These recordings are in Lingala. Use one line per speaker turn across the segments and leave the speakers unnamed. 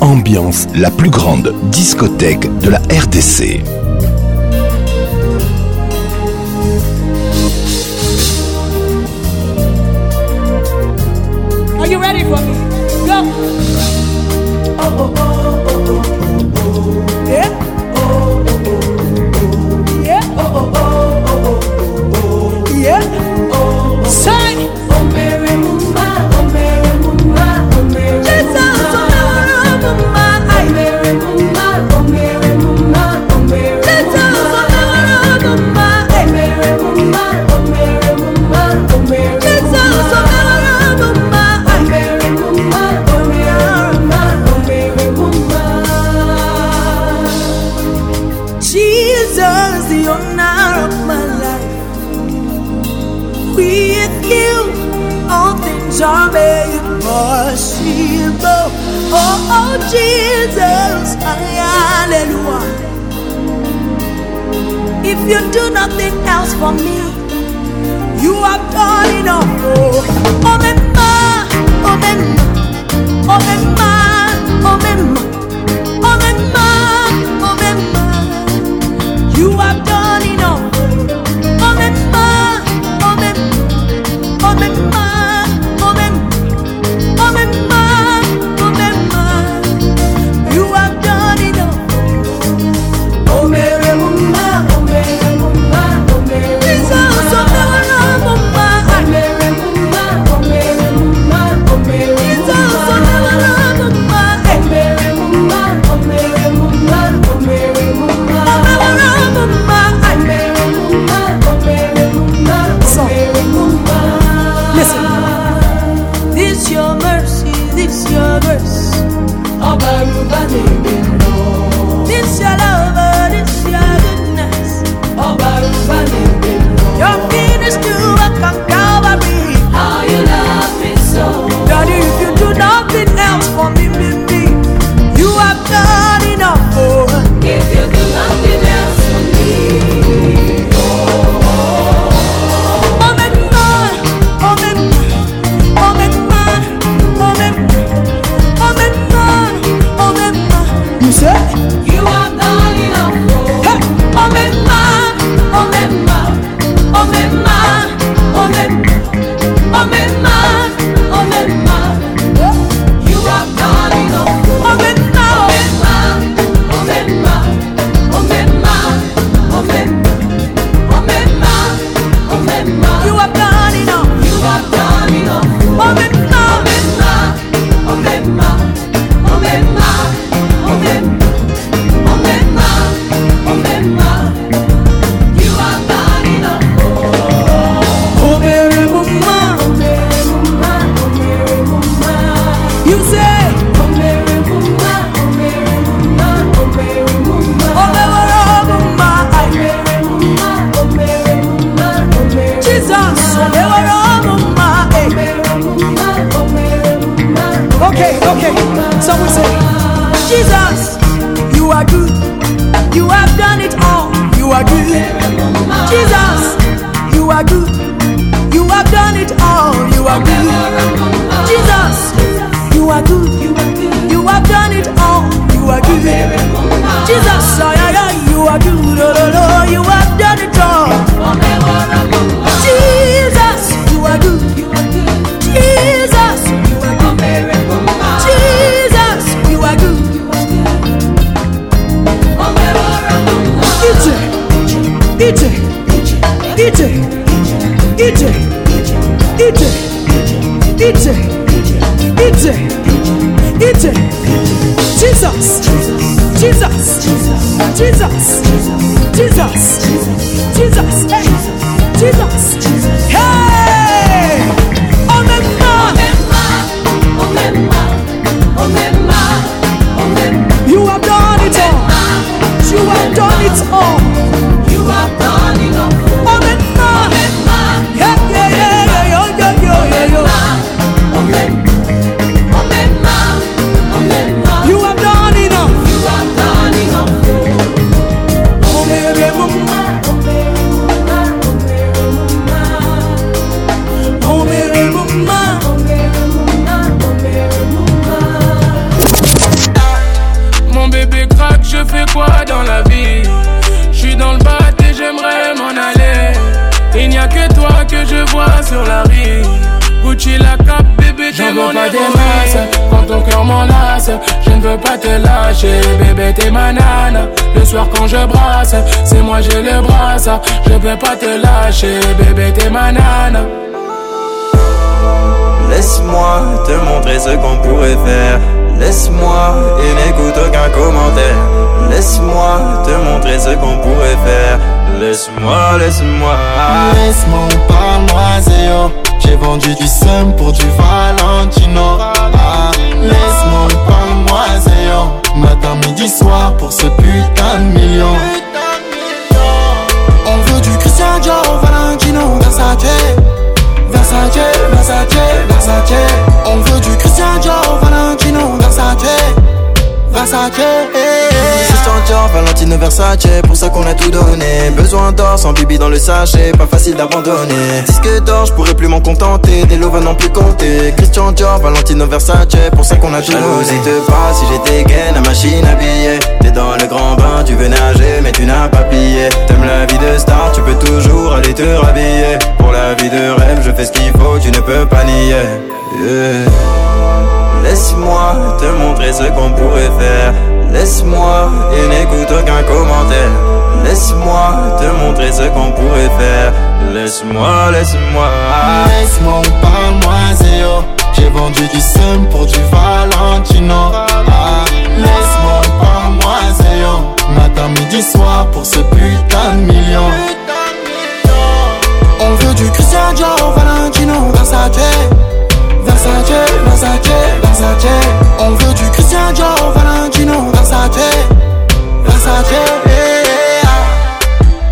ambiance, la plus grande discothèque de la RDC.
Laisse-moi et n'écoute aucun commentaire Laisse-moi te montrer ce qu'on pourrait faire Laisse-moi, laisse-moi
Laisse-moi ou pas moi J'ai vendu du seum pour du Valentino ah, Laisse-moi ou pas moi Matin, midi, soir pour ce putain de million On veut du Christian Dior, Valentino Versace Versace, Versace, Versace. On veut du Christian Dior, Valentino, Versace. Christian
Dior, Valentino Versace, pour ça qu'on a tout donné. Besoin d'or, sans bibi dans le sachet, pas facile d'abandonner. Disque d'or, je pourrais plus m'en contenter, des lots n'en plus compter. Christian Dior, Valentino Versace, pour ça qu'on a tout donné. te pas si j'étais gain, la machine à T'es dans le grand bain, tu veux nager, mais tu n'as pas pillé. T'aimes la vie de star, tu peux toujours aller te rhabiller. Pour la vie de rêve, je fais ce qu'il faut, tu ne peux pas nier. Laisse-moi te montrer ce qu'on pourrait faire. Laisse-moi et n'écoute aucun commentaire. Laisse-moi te montrer ce qu'on pourrait faire. Laisse-moi, laisse-moi.
Laisse-moi ou parle-moi Zéo J'ai vendu du seum pour du Valentino. Ah, laisse-moi ou parle-moi Zéo Matin, midi, soir pour ce putain de million. On veut du Christian Dior Valentino Versace, Versace, Versace. On veut du Christian Dior, Valentino, Versace, Versace.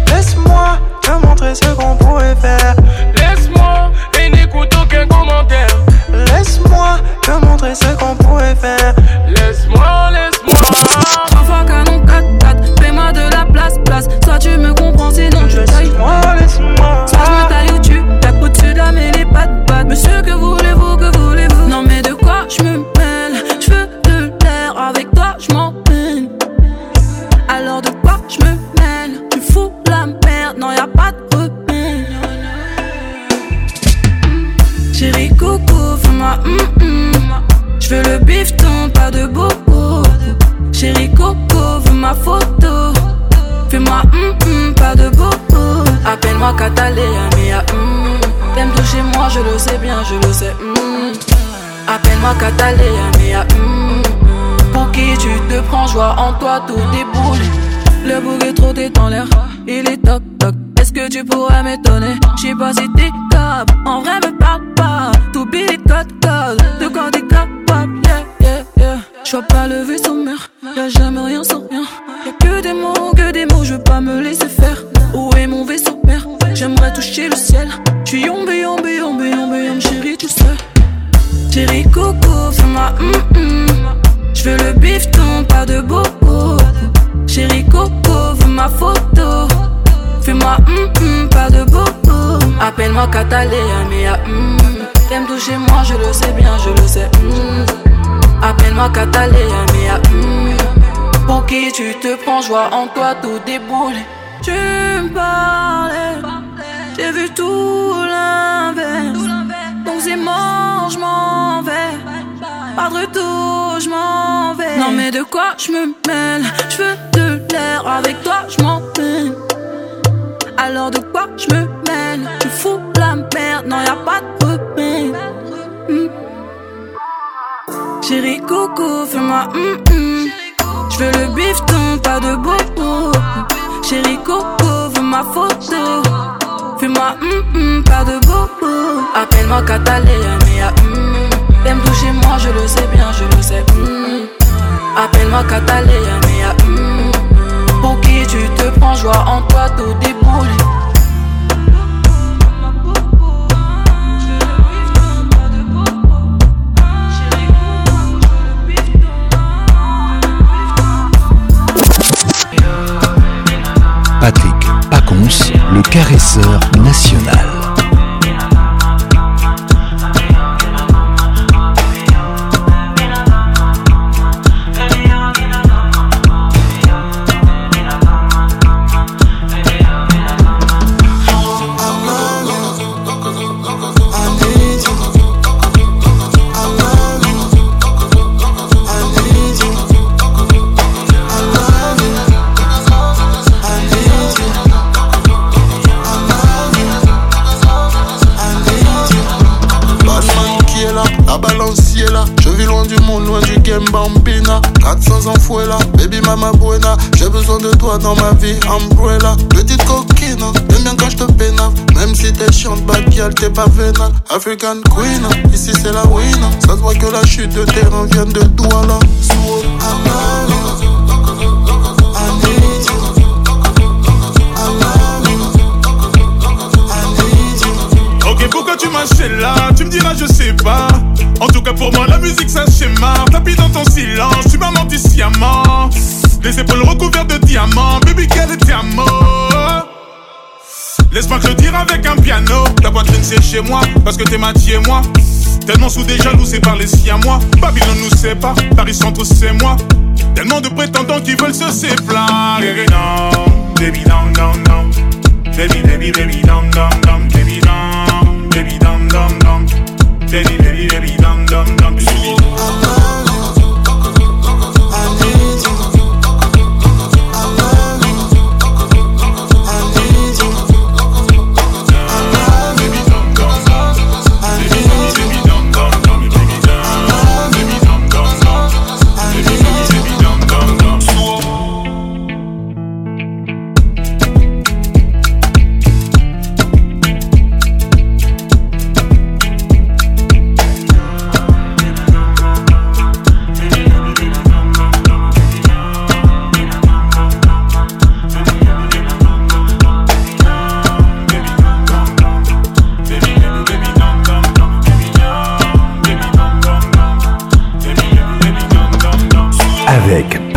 Laisse-moi te montrer ce qu'on pourrait faire. Laisse-moi et n'écoute aucun commentaire. Laisse-moi te montrer ce qu'on pourrait faire. Laisse-moi, laisse-moi.
Parfois canon 4 fais-moi de la place, place. Soit tu me comprends, sinon tu tailles.
Laisse-moi, laisse-moi.
Soit je me taille ou tu au-dessus de la mêlée, pas de Monsieur, que voulez-vous, que voulez-vous Non, mais de quoi je me mêle Je veux de l'air, avec toi, je m'en Alors de quoi je me mêle Tu fous la merde, non, y'a a pas de remède. Chérie, coco, fais-moi mm, mm. Je veux le bifton, pas de beaucoup Chérie, coco, veux ma photo. Fais-moi mm, pas de beaucoup Appelle-moi Catalina, mais T'aimes toucher chez moi, je le sais bien, je le sais. Hmm. Appelle-moi Kataléa, mais à ah, hmm. Pour qui tu te prends, joie en toi, tout déboule. Le boulet trop dans l'air, il est toc toc. Est-ce que tu pourrais m'étonner? J'sais pas si t'es capable, en vrai me parle pas. T'oublies les codes de quand t'es yeah yeah yeah. Je vois pas lever son mur, y'a jamais rien sans rien. Y'a que des mots, que des mots, je veux pas me laisser faire. Où est mon vaisseau père J'aimerais toucher le ciel. Tu yombe, yombe, yombe, yombe, yombe, chérie, tout seul. Chérie, coco, fais-moi hum hum. Je veux le bifton, pas de bobo. Chérie, coco, veux ma photo. Fais-moi hum hum, pas de bobo. Appelle-moi Catalina, mais hum. T'aimes toucher moi, je le sais bien, je le sais. Hum. Appelle-moi Catalina, mais mm. Pour qui tu te prends, joie en toi tout déboulé Tu me parlais, j'ai vu tout l'inverse. Donc c'est mort, je vais. Pas de retour, je m'en vais. Non, mais de quoi je me mêle? Je veux de l'air, avec toi je m'en alors de quoi je me mêle Tu fous la merde, non y'a pas de problème Chérie coco, fais-moi hum hum. Je veux le bifton, pas de beau Chérie coco, veux ma photo. Fais-moi hum hum, pas de beau Appelle-moi Catalina, mais à hum, hum. T'aimes toucher moi, je le sais bien, je le sais. Hum, hum. Appelle-moi Catalina, mais hum. Pour qui tu te prends, joie en toi, tout débrouille.
Patrick Pacons, le caresseur national.
Bambina 400 en fouet là, baby mama buena J'ai besoin de toi dans ma vie, umbrella Petite coquine, t'aimes bien quand je te Même si t'es chiante, bad t'es pas vénale African queen, ici c'est la ruine Ça se voit que la chute de terrain vient de toi Douala Sous
Et pourquoi tu m'achètes là Tu me diras, je sais pas. En tout cas, pour moi, la musique, ça schéma. Tapis dans ton silence, tu m'as menti sciemment. Les épaules recouvertes de diamants, baby, quelle est mort Laisse-moi te le dire avec un piano. Ta poitrine, c'est chez moi, parce que t'es ma et moi. Tellement sous des jaloux, c'est par les siens, moi. Babylone nous sépare, Paris Centre, c'est moi. Tellement de prétendants qui veulent se séparer.
Baby, non, non, non. Baby, baby, baby, non, non, non. Baby dam dam dam Baby baby baby dam dam dam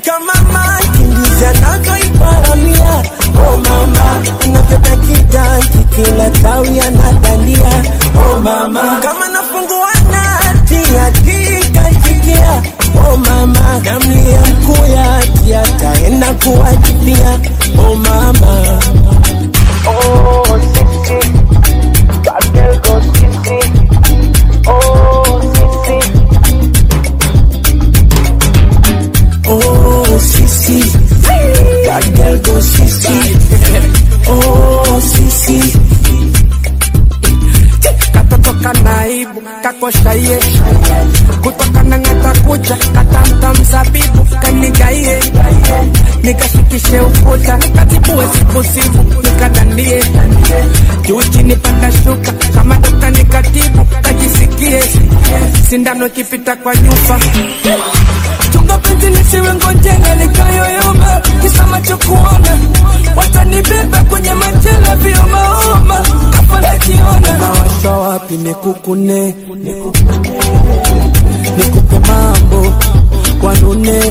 come on. calle nikashikishe ukuta, katibu sibusibu nikadanie juu chini panda shuka kama dokta nikatibu kajisikie sindano ikipita kwa nyumba chunga penzi nisiwe ngonjeka nikayoyoma kisama chokuona watanibeba kwenye machela vio maoma kafa nawasha wapi nikukune nikupe mambo kwanune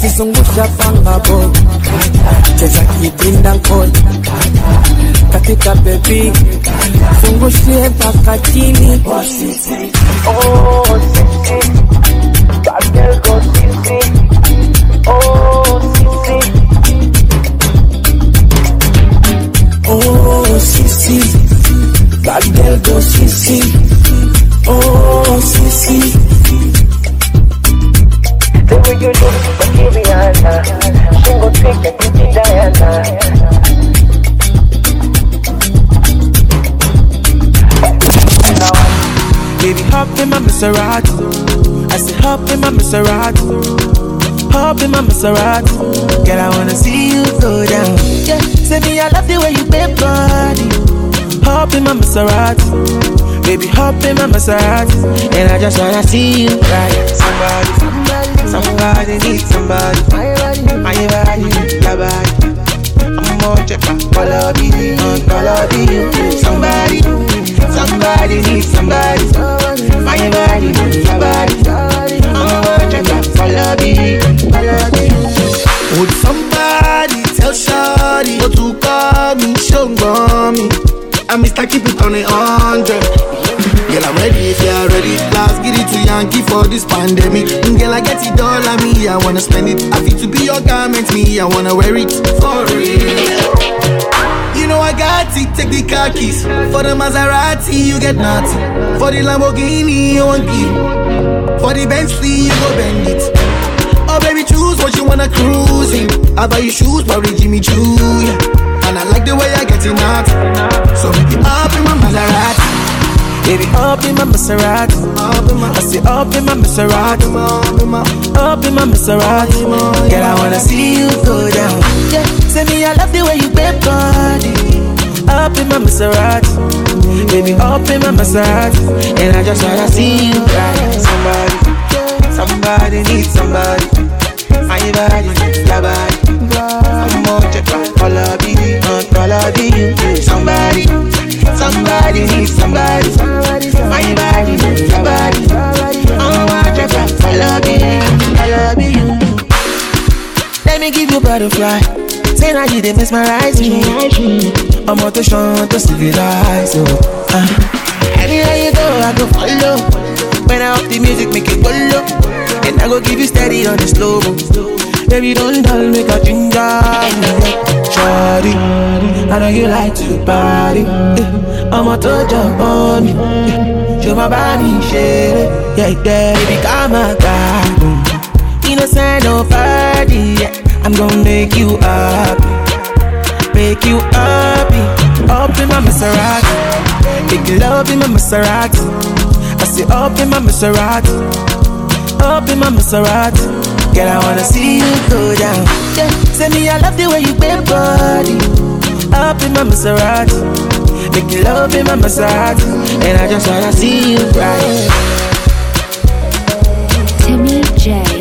kizungusha pangabo, cheza kibinda ngoni katika bebi, zungushie mpaka chini. Oh, sisi, bad girl go sisi, oh sisi, oh sisi, bad go sisi, oh sisi. The way you Rihanna. Single chick that
Gucci Diana. Baby, hop in my Maserati. I said, hop in my Maserati. Hop in my Maserati. Girl, I wanna see you go down. Yeah, say me, I love the way you bend body. Hop in my Maserati. Baby, hop in my Maserati. And I just wanna see you ride Somebody somebody need somebody. My body, my body, your body. I'm more cheaper. Follow me, follow me. Somebody, somebody need somebody. My body, your body. I'm more cheaper. Follow me, follow me. Would somebody tell Shawty to call me, show me? I Mr. Keep it on a hundred. Girl, I'm ready if you're ready. Last, get it to Yankee for this pandemic. Girl, I get it all on me. I wanna spend it. I fit to be your garment, me. I wanna wear it for real. You know I got it, take the car keys. For the Maserati, you get nothing. For the Lamborghini, you won't give. For the Bentley, you go bend it. Oh baby, choose what you wanna cruise in. I buy you shoes, probably Jimmy Choo, yeah. And I like the way I get it out So baby, up in my Maserati Baby, up in my Maserati I say up in my Maserati Up in my, Maserati Girl, I wanna see you go down yeah. Say me, I love the way you bend body Up in my Maserati Baby, up in my Maserati And I just wanna see you ride Somebody, somebody needs somebody My body, your body I'm on your all of it melody. Somebody, somebody needs somebody. My body needs somebody. Oh, I just I love you, I love you. Let me give you butterfly. Say now you did mesmerize me. I'm out to show, to civilize you. Uh. Anywhere you go, I go follow. When I up the music, make it follow. And I go give you steady on the slow. Baby, don't dull, make a ginger Shawty, I know you like to party I'ma touch up on me Show my body shit Yeah, yeah, baby, come my guy Innocent, no party, yeah I'm gonna make you happy Make you happy Up in my Maserati Make love in my Maserati I say up in my Maserati Up in my Maserati Girl, I wanna see you go down. Yeah, say me, I love the way you bend body. Up in my Maserati, make you love in my Maserati, and I just wanna see you right. Timmy J.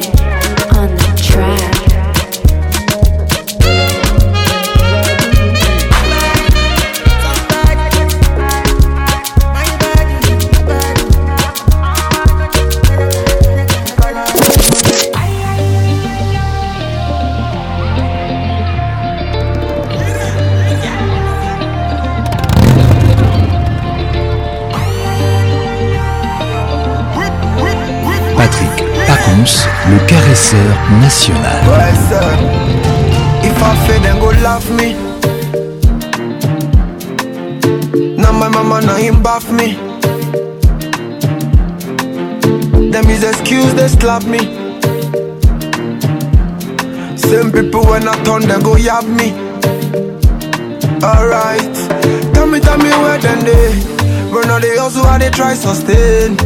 le caresseur national.
Them is excuse they slap me. Same people when I turn they go yab me. Alright, tell me tell me where then they. But now they also how they try sustain.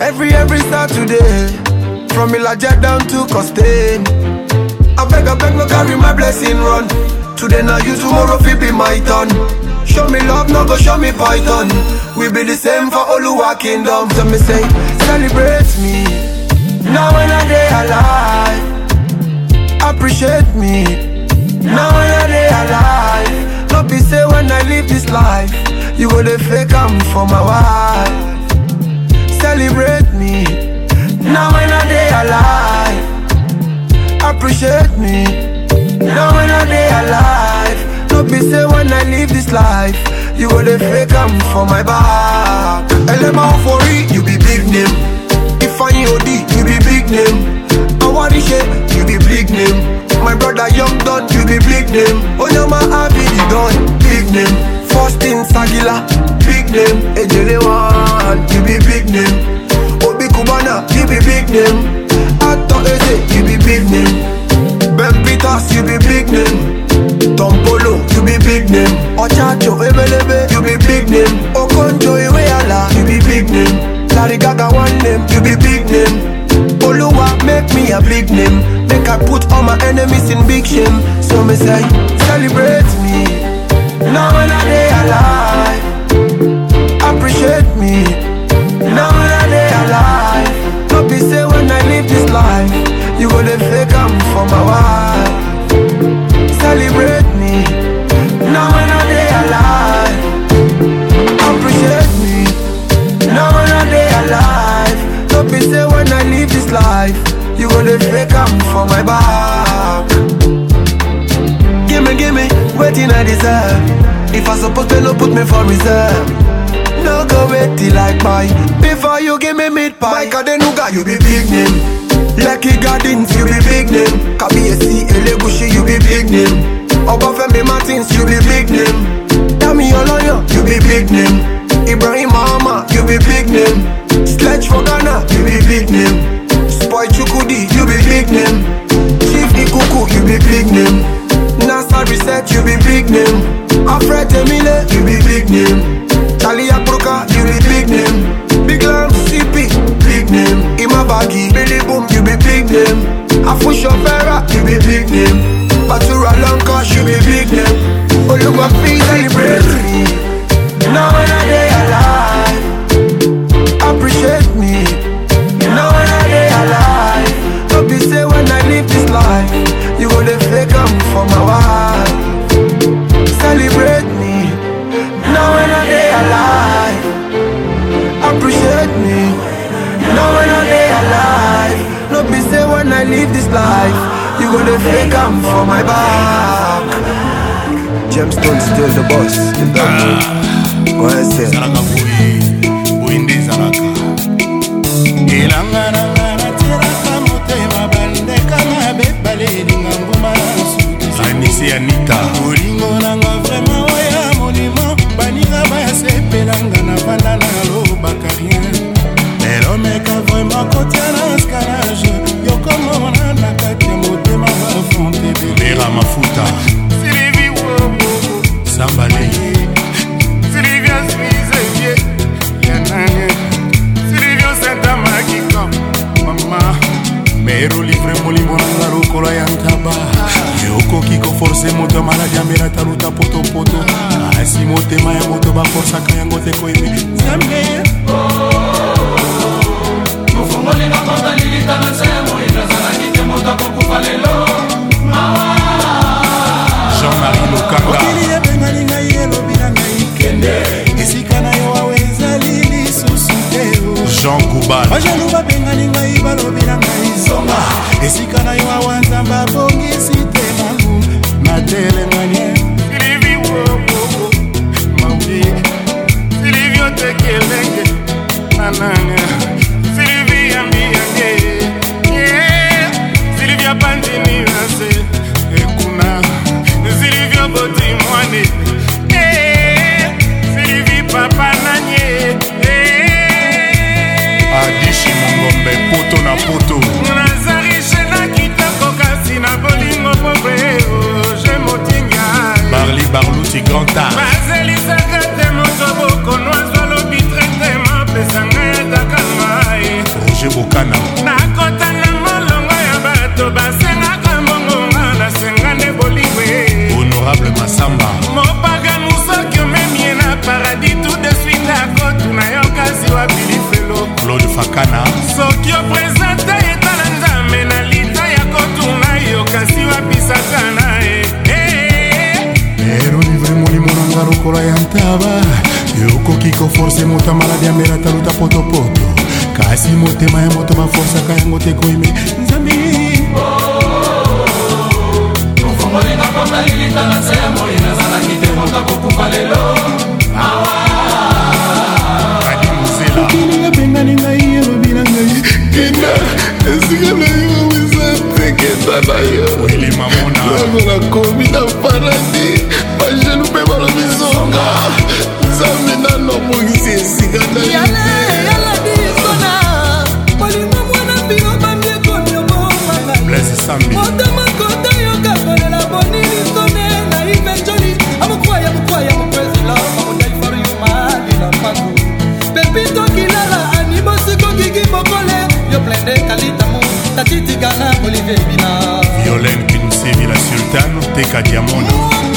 Every every Saturday. From Ilaja down to Costain. I beg, I beg, no carry my blessing run. Today not you, tomorrow fi be my turn. Show me love, no go show me python. We be the same for all our Kingdom. So me say, celebrate me. Now when I day alive, appreciate me. Now when I day alive, no be say when I live this life, you go the fake I'm for my wife. Celebrate me. Now when I day alive, appreciate me. Now when I day alive, don't be say when I leave this life, you go the fake I'm for my back. Elema for it, you be big name. If I OD, you be big name. I Awarishe, you be big name. My brother young Don, you be big name. Oh yeah, my happy you done, big name. First in Sagila, big name. Ejele one, you be big name you be big name. I thought they said you be big name. Ben Peters, you be big name. Tom Polo, you be big name. Ochacho, Ebelebe, you be big name. Okonjo, Iweala, you be big name. Larry Gaga, one name, you be big name. Oluwa, make me a big name. Make I put all my enemies in big shame. So me say, celebrate me. Now when I day alive, appreciate me. for Celebrate me, now when I day alive. Appreciate me, now when I day alive. Don't be say when I leave this life, you gonna fake i for my back. Gimme, gimme, what I deserve. If I supposed to no put me for reserve no go wait till I buy Before you give me mid pie Mike Adenuga, you be big name Lucky Gardens, you be big name. KBSC, Elegushi, you be big name. Obafemi Martins, you be big name. Dami Oloyo, you be big name. Ibrahim Mahama, you be big name. Sledge for Ghana, you be big name. Spoy Chukudi, you be big name. Chief Ikuku, you be big name. NASA Reset, you be big name. Alfred Emile, you be big name. Charlie Akbroka, you be big name baggy Billy Boom, you be big name Afu push you be big name Batura long you be big name Oh look my feet celebrate Now when I
live this life. You gonna fake I'm for my back. Gemstone
still the
boss. don't ah.
know.
Saraka
boy, boy ndi saraka.
Ilangana. What's I can
sokininga pengani ngai elobi na ngai kenda esika na yo eza tekenda na yo nakomi na paradis tatitikanga olivier bina violen kinusemi la sultane teka diamona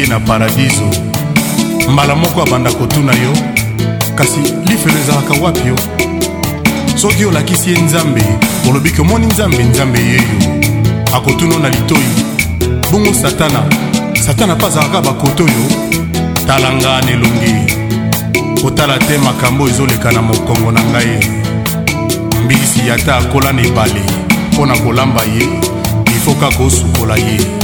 ye na paradiso mbala moko abanda kotuna yo kasi lifelo ezalaka wapi yo soki olakisi ye nzambe olobiki omoni nzambe nzambe yeyo akotuna na litoi bongo satana satana mpe azalaka bakoto oyo tala nga na elongi kotala te makambo ezoleka na mokongo na ngai mbilisi yata akola na ebale mpo na kolamba ye ifoka kosukola ye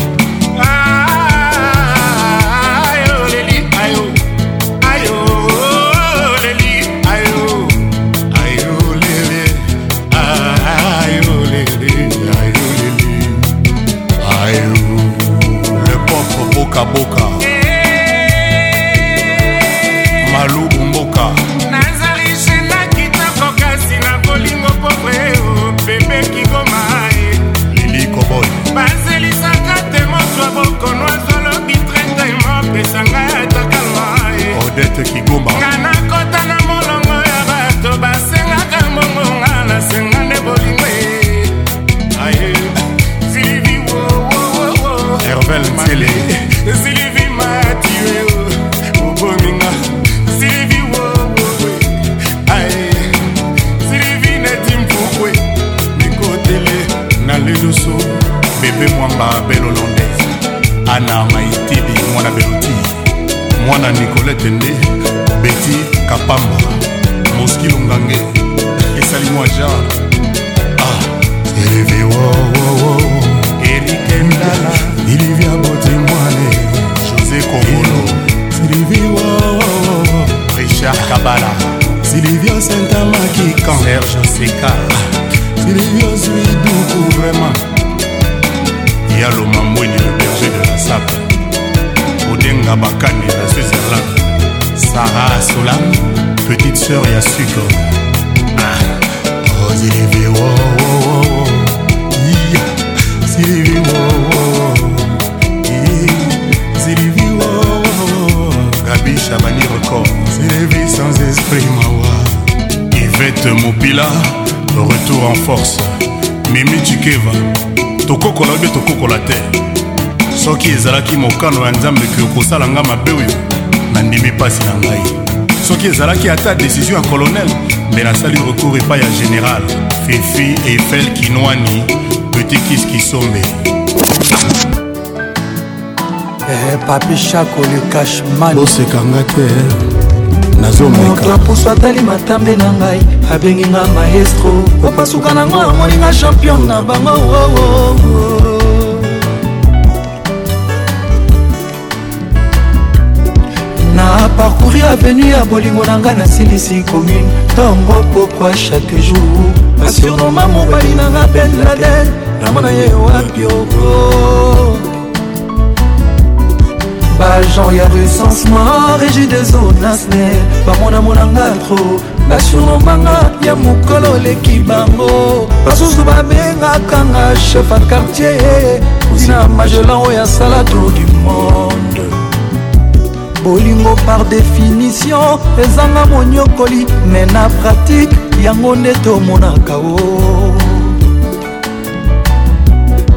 tokokola oyo tokokola te soki ezalaki mokano ya nzambe ke okosala nga mabe oyo nandimi mpasi na ngai soki ezalaki ata desizio ya kolonel mbe nasali recours epai ya général fefi efel kinwani petit kis kisombe
eh, papi chako le cashman
bosekanga te eh.
nazomoto apusu atali matambe na ngai abengi nga maestro opasuka nango amoninga champion na bango oh, oh, oh. na parcouri avenu ya bolingo na ngai nasilisi commune ntongo pokwa chaque jour basurnoma mobali na nga ben laden namona ye wapio bajan ya resens mar egide zonasne bamonangonanga tro nationomanga ya mokolo oleki bango basusu babengakanga chef a quartier na magelan oyo asala tour du monde bolingo par définition ezanga monyokoli me na pratike yango nde tomonaka o oh.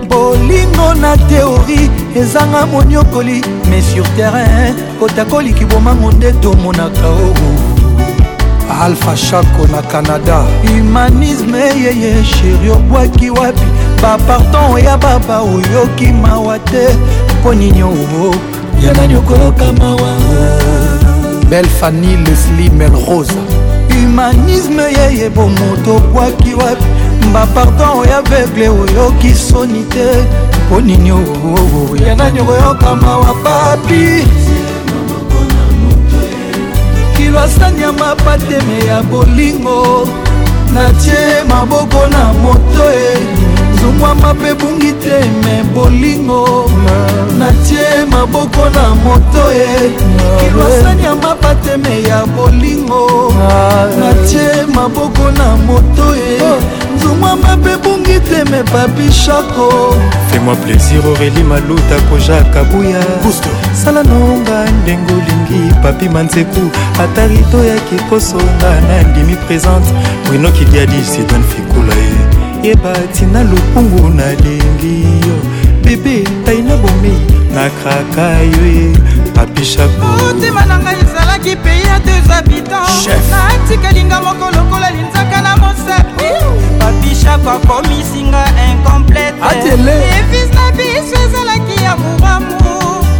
bolingo na teori ezanga moniokoli mais sur terrain kotakoliki bomango nde tomonaka oo
alpha chako na canada
humanisme yeye sheri obwaki wapi baparton oya baba oyoki mawa te mpo nini oo yanani okoloka mawa
belle fanny lesli melrosa
humanisme yeye bomoto obwaki wapi baparton oya vegle oyoki soni te onini oo yanani okoyokama wa papi kilwasani ya mapateme ya bolingo natie maboko na moto e zungwama mpe bungi te me bolingo natie maboko na moto e kilwasani ya mapateme ya bolingo natie maboko na moto e mwa mabe bungi
teme papi shako fais-moi plaisir aurélie maluta koja kabuya sala nonga ndenge olingi papi manzeku ata rito yaki kosonga na ndimi présente winokiliadi sidan fikula ye eh. yeba tina lokungu nalingi yo bebe tai na bomei nakraka yo ye eh.
papishakmotema na ngai ezalaki pei ya deux habitants natikalinga moko lokola linzaka na mosapi
papishako
akomisinga incompleteevis na biso ezalaki ya mouramu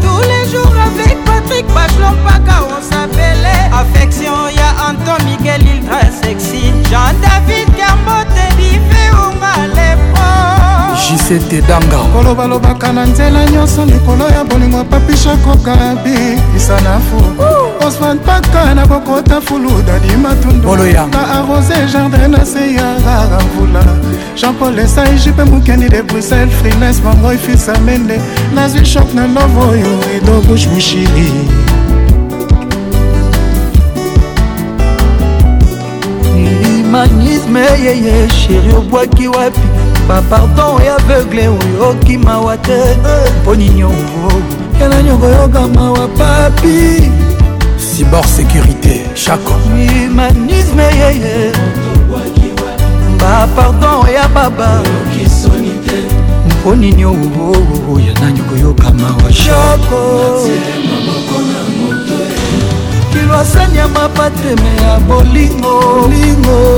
tous les jours avec patrik bachelon mpaka osapele affection ya anton miguel iltra sexy jean david kambote dife ongalep
jisetedanga
kolobalobaka na nzela nyonso likolo ya bolingo papishakokabi isa na fu osman paka na kokota fulu
dadimatunduna
arose jardin na se ya rara mvula jean-paul esai jipe mokendi de bruxelles frines bangoi fisa mende nazwi shok na love oyo edo bush mushiri humanisme yeye sheri obwaki wapi bapardon ya aveugle oyo okimawa te mponi eh. nyongo yana nyongo yokamawa papi cibor
sécurité chaco
humanisme yeye bapardon ya baba mponi nyongo yana nyongo yokamawa chako kilwasani ya mapateme ya bolingo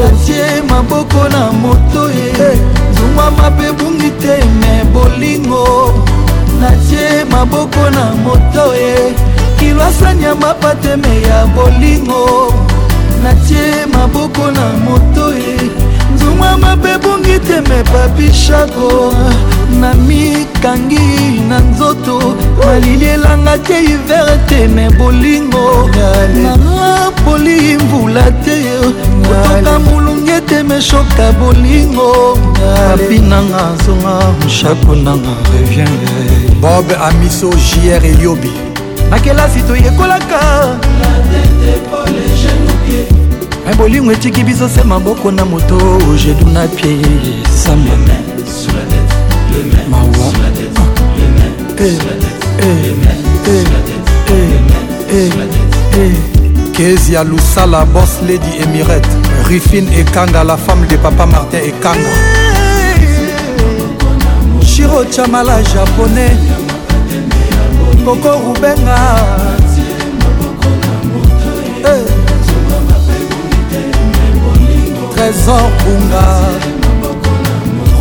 atie maboko na moto ye eh. hey. tungwa mabe bungi te me bolingo natie maboko na moto ye kilwasani ya mapateme ya bolingo natie maboko na moto ye nzungwa mabe bungi te me papishago na mikangi na nzoto malili elanga te hiver te me bolingo napoli mvula te kotoka molunge te meshoka bolingo papi
nanga zonga mshako nanga revienge bob amiso jr eliobi na
kelasi toyekolaka me bolingo etiki biso se maboko na moto jedu na pie samba
kezi ya lusala bos lady emirate rifine ekanga la femme de papa martin ekanga
shiro chamala japonais koko rubenga eh. trésor bunga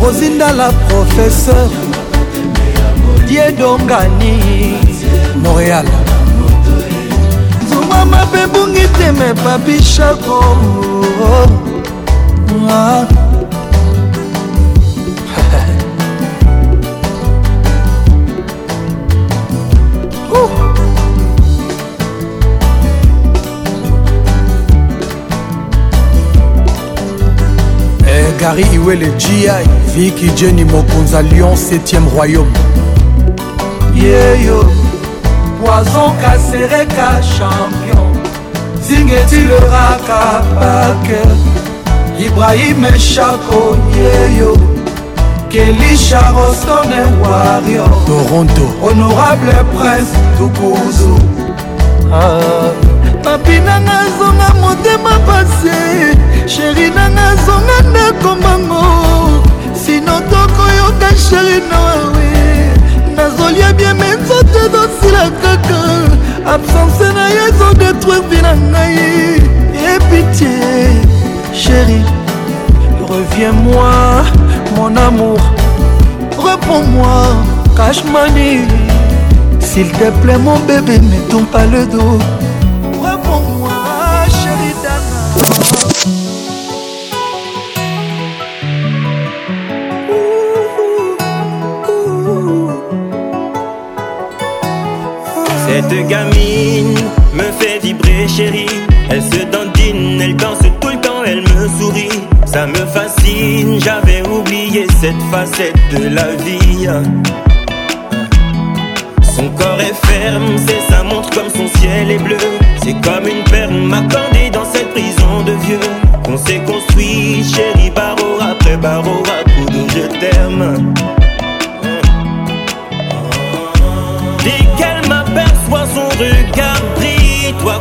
rosinda la professeur didie
dongani montréal
zongwama mpe bungi teme babishako
Gary Iwele G.I. Vicky Jenny Mokonza Lyon 7e Royaume
yeyo poison kasereka champion zingetileraka bake ibrahim eshako yeyo kelisha rostone wario
toronto
honorable prince tukuzu ah. papi nanga zonga motema pase sheri nanga zonga ndako mango sino tokoyoka sheri noawe nazolia bieme nzoto ezosila kaka absence na ye ezodetruire vi na ngai epitie chéri reviens-moi mon amour reprends-moi cashmani s'il te plaît mon bébé ne tourne pas le dos
Cette gamine me fait vibrer, chérie. Elle se dandine, elle danse tout le temps, elle me sourit. Ça me fascine, j'avais oublié cette facette de la vie. Son corps est ferme, c'est sa montre comme son ciel est bleu. C'est comme une perle m'accordée dans cette prison de vieux. On s'est construit, chérie, barreau après barreau, à coup de je t'aime. quoi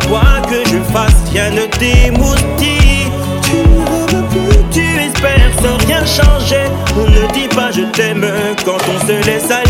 que je fasse, rien ne t'émoustille. Tu ne rêves plus, tu espères sans rien changer. On ne dit pas je t'aime quand on se laisse aller.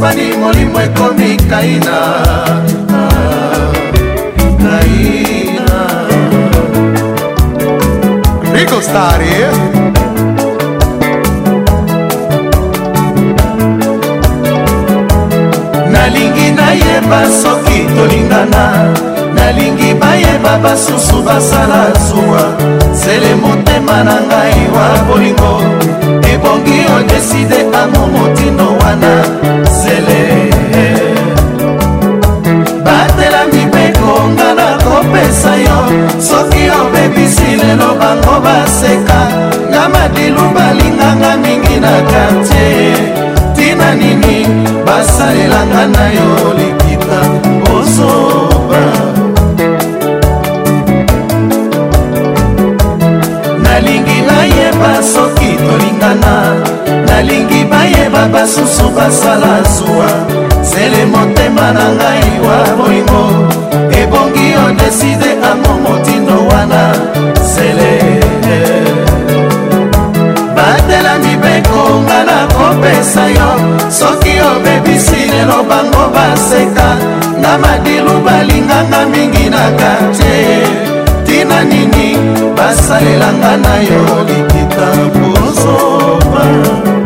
afani molimo ekomi kaina kaina
rico stari eh?
nalingi nayeba soki tolingana nalingi bayeba basusu basala zuwa zele motema na ngai wa bolingo ebongi odeside amo motindo wana osalelanga na yo likita osoba nalingi bayeba soki tolingana nalingi bayeba basusu basala zuwa zele motema na ngai wa bolingo ebongi odeside amo motindo wana zele nakopesa yo soki obebisi lelo bango baseka na madilu balinganga mingi na kartie tina nini basalelanga na yo likita kozoba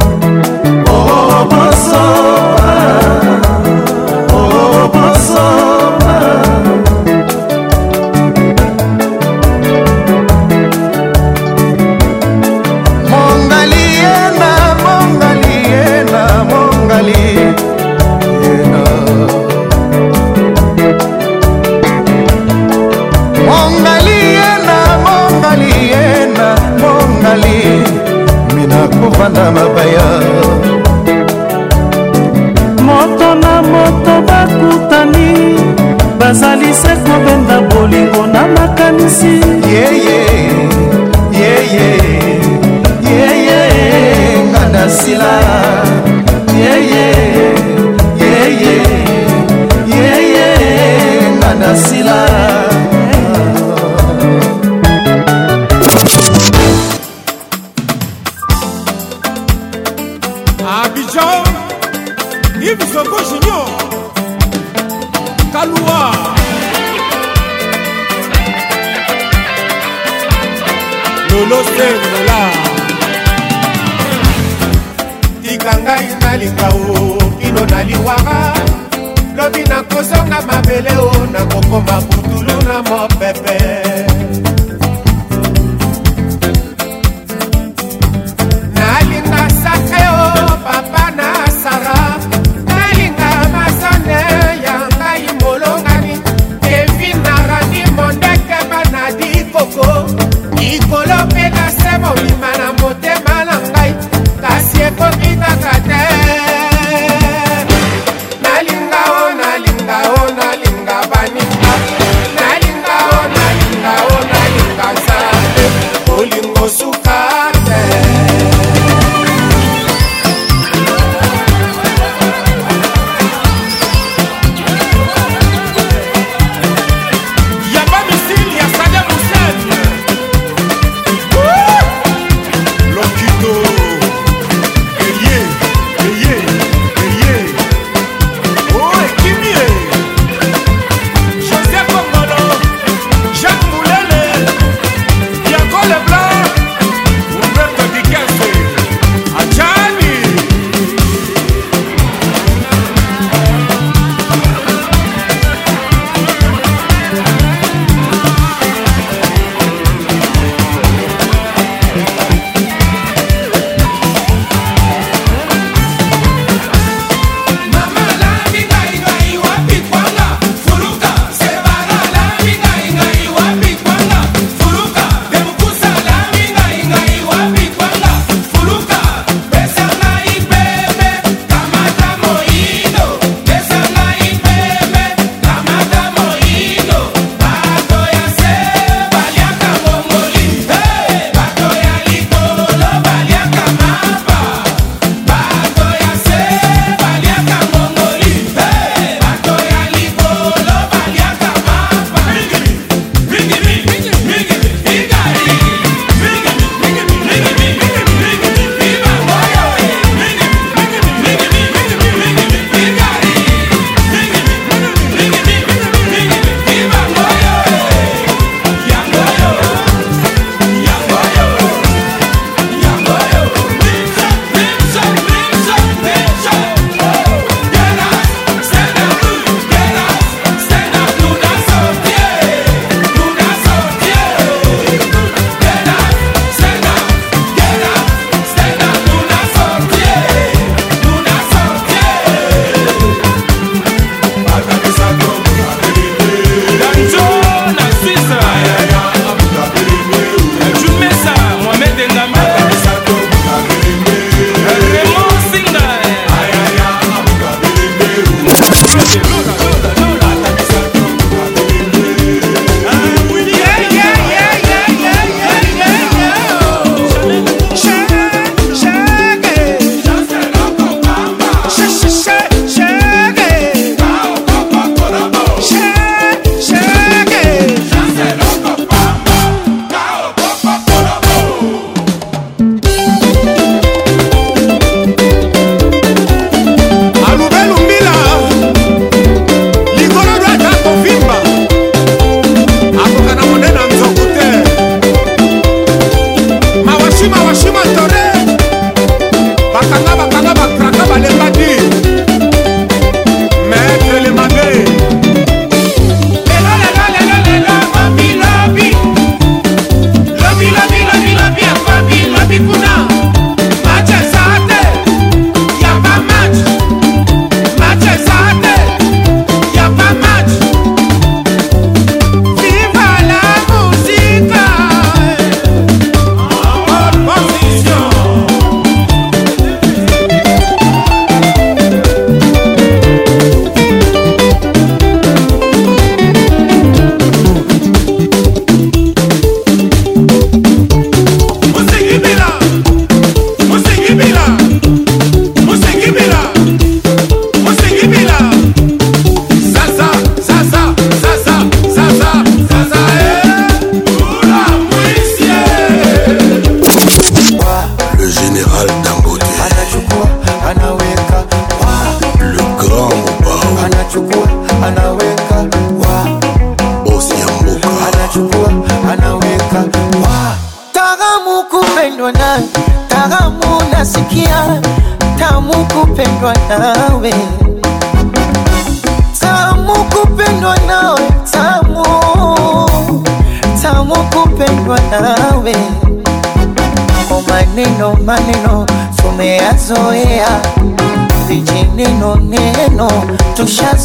kovanda mabaya moto na moto bakutani bazali se kobenda bolingo na makanisi yeye yeye yeye nga nasila yeye yeye yeye nga nasila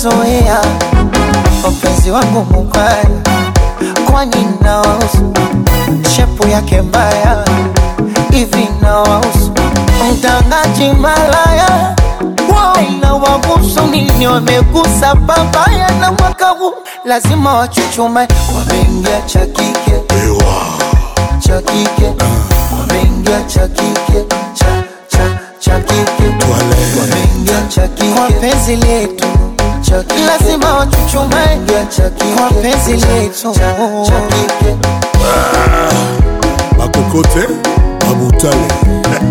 nimezoea wapenzi wangu mubaya, kwani nawausu shepu yake mbaya hivi, nawausu mtangaji malaya inawagusu nini? Wamegusa babaya na mwaka huu lazima wachuchume, wameingia chakike chakike cha kike, ah. wameingia cha cha cha cha wameingia cha kwa penzi letu chaki, lazima wachuchumae kwa penzi letu
Makokote Mabutale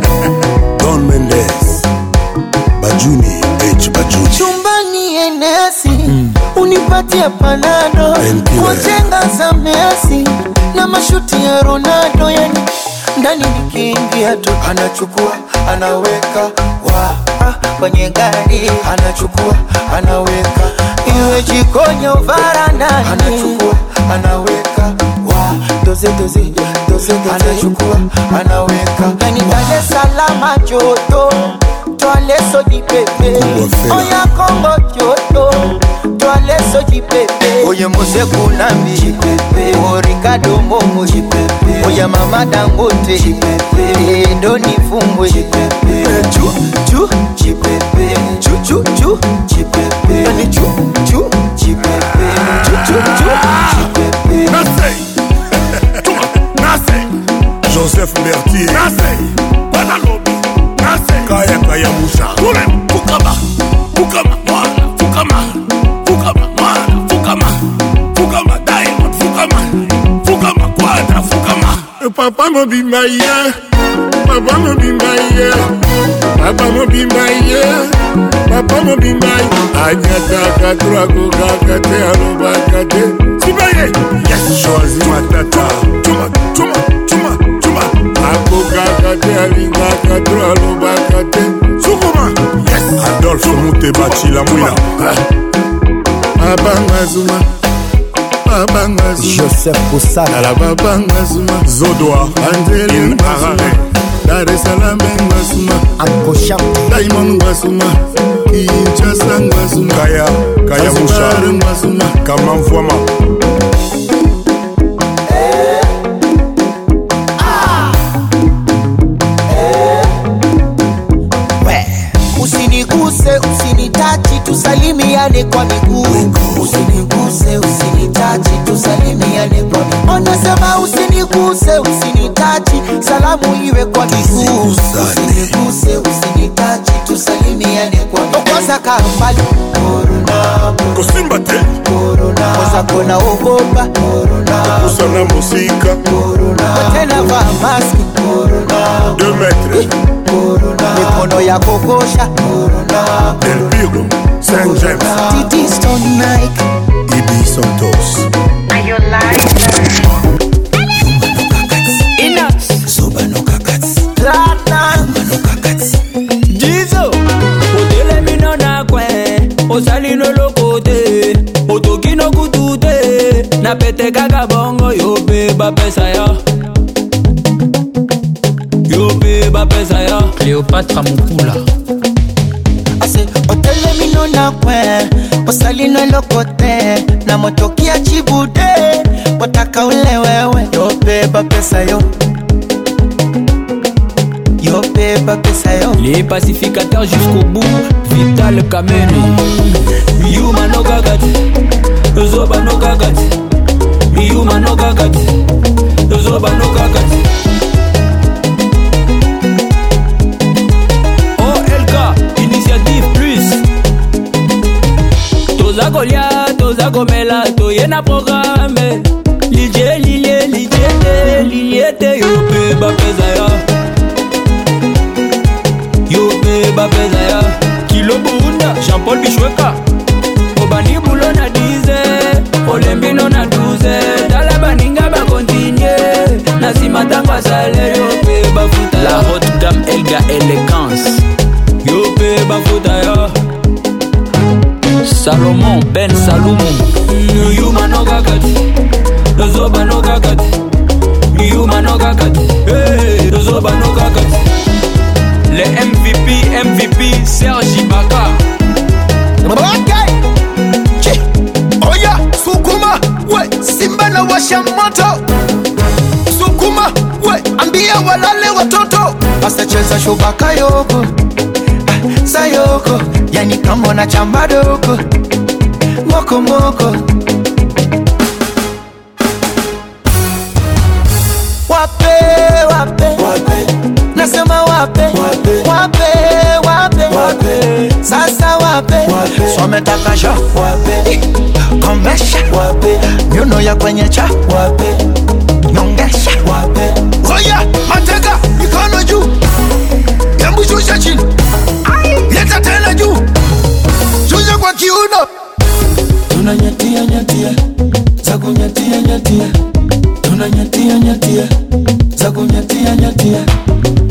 Don Mendes Bajuni H Bajuni
chumbani enesi mm. unipatie panado kwa chenga za Messi na mashuti ya Ronaldo, yani ndani nikiingia tu anachukua anaweka
wa kwenye gari anachukua anaweka iwe jikonyo varananiani
tale salama joto twalesojipepe oya kongo
leso cipepe oye moseku nambi cipepe o rikado mbongo cipepe oya mama dangote cipepe endoni fumbwe
cipepe chu e chu cipepe chu chu chu cipepe yani chu chu cipepe chu chu chu cipepe nasei tu nasei Joseph Mertier nasei bana lobi nasei kaya kaya musha kule kukama kukama wana kukama
papa mobimba ye papa mobimba ye papa mobimba ye papa mobimba ye anyataka to akokaka te alobaka te sibaye yes choisi matata tuma tuma tuma tuma akokaka te alingaka to alobaka te sukuma yes adolfe muteba cilamwila abanga zuma babanga joseph kosala babanga zuma zodoa angelin arare dar esalam ngwasuma akosha daimon ngwasuma kinshasa ngwasuma kaya kaya mushar ngwasuma kamamvwama ah! eh, usiniguse usinitachi tusalimiane kwa miguu salamu iwe kwa miguu, usiniguse, usinitachi, tusalimiane kwa mikono. Kambali korona, kusimba te korona, kosa kona ogopa korona, kusana musika korona, tena vaa maski korona, deux metres korona, mikono ya kokosha korona, Del Pigo, Saint James,
Titi Stone Nike, Ibi Santos,
are you lying? na pete kaka bongo yo mpe bapesa yo yo mpe bapesa yo cléopatra mokula ase otelemino na kwe osalino eloko te na motoki ya cibude otaka ule wewe yo mpe bapesa yo yo mpe bapesa yo les pacificateurs jusqu'au bout vital kameni yumanokaka te ozobanoka kati yuma nokaka te tozoba nokaka te oh, toza kolia toza komela toye na programe lidie lilie lidie te lilie te yo mpe bapeza ya yo mpe bapeza ya kilo buunda jean-paul bishweka obani bulo na 10 olembino na 12 mama ntango azaleli yo mpe bafuta la haute dame elga élégance yo mpe bafuta yo salomon ben salumu yumano kaka te tozobano kaka te yumano kaka te tozobano kaka te le mvp mvp serge ibaka okay. oya sukuma we simba na washa moto pia walale watoto wasacheza shubaka yoko ah, sayoko yani kambo na chamba doko mokomoko wape wape, wape. nasema wape wape, wape sasa wape, wape. swametakasha wape komesha wape nyuno ya kwenye cha wape nyongesha wape Oya mateka mikono juu, hebu shusha chini, leta tena juu, shusha kwa kiuno. Tuna nyatia nyatia za kunyatia nyatia, tuna nyatia nyatia za kunyatia nyatia,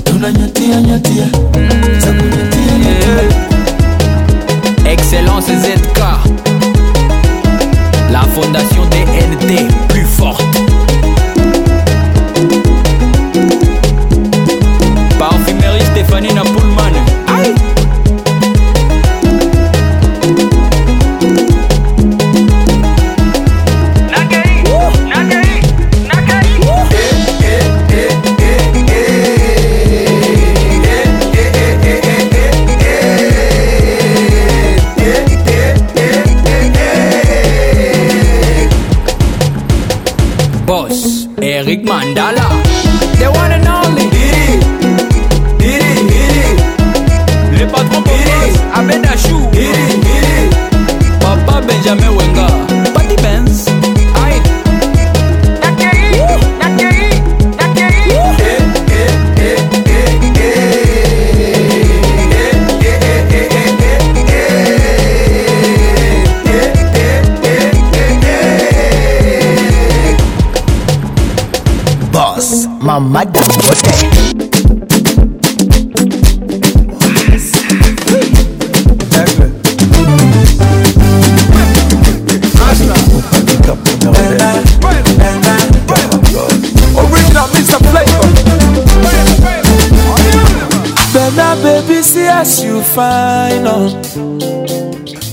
tuna nyatia nyatia za kunyatia nyatia. Excellence ZK, la fondation DNT plus forte. mama Dangote.
see as you fine on. Oh.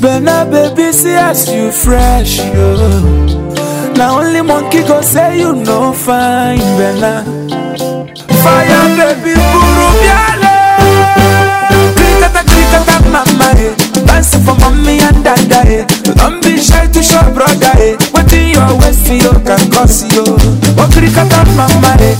Bena baby, see as you fresh, yo. Oh. Now only monkey go say you no fine, Bena. mommy and dada eh. So don't be shy to show brother eh. What do your waist you can cause you? Okrikata mama eh.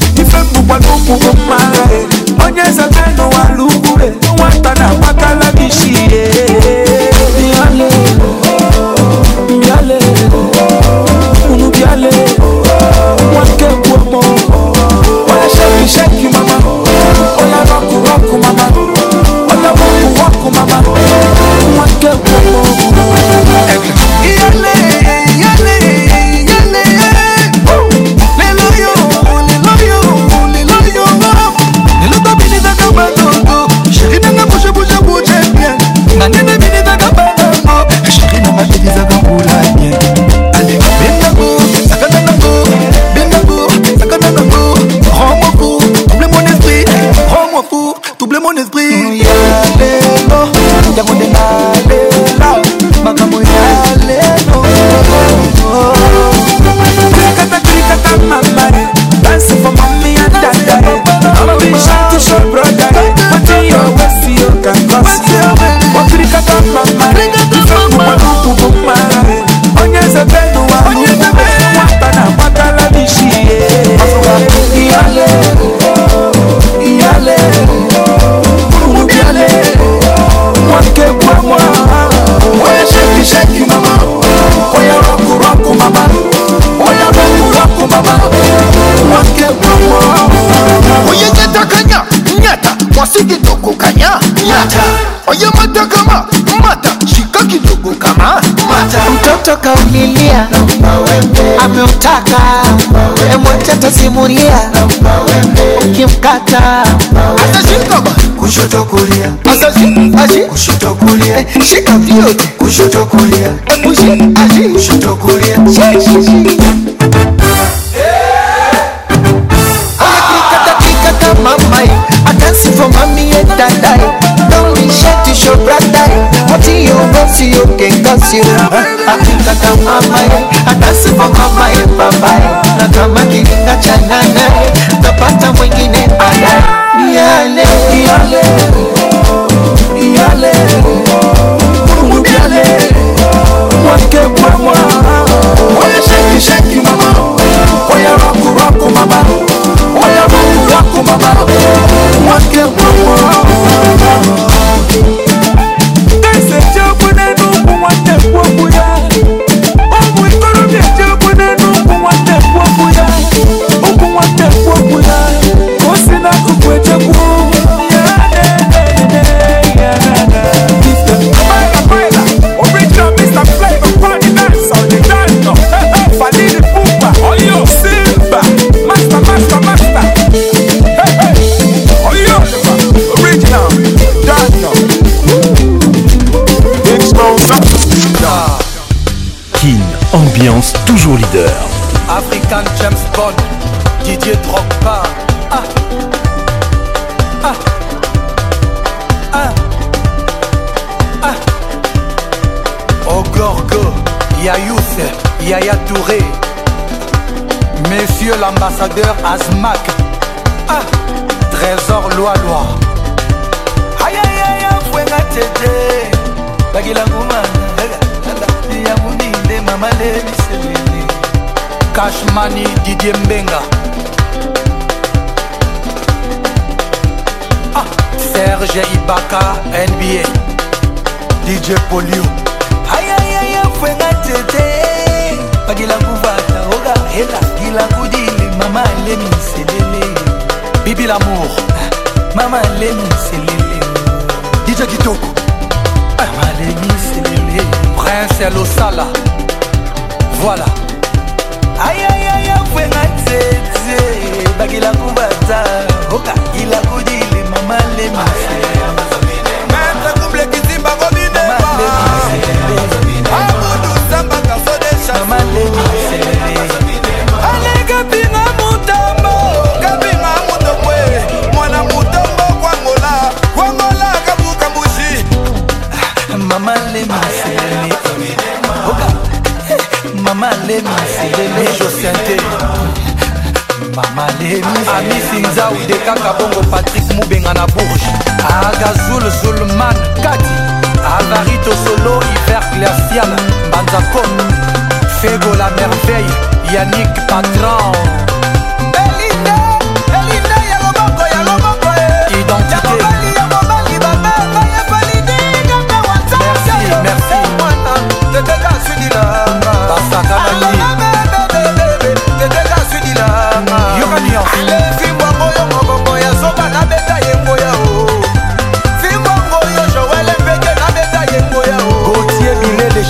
Toka ulilia ameutaka emwacha tasimulia ukimkata kushoto kulia eh, kushoto kulia shika kushoto kulia kushoto kulia my
Didier pas Ah, ah, ah, ah. Oh Gorgo, Yayouf, Yaya Touré. Monsieur l'ambassadeur Azmak. polio ayayaya fwenga tete bagila kuvata oga hela gila kudile mama lemi selele bibi lamour mama lemi selele dija kitoko mama lemi selele prince ya losala voilà nejosinte amisinsau de kaka bongo patrik mubenga na bourge agazul zulman kati avarito solo hiver glacial mbanza com fego la merveille yanik patron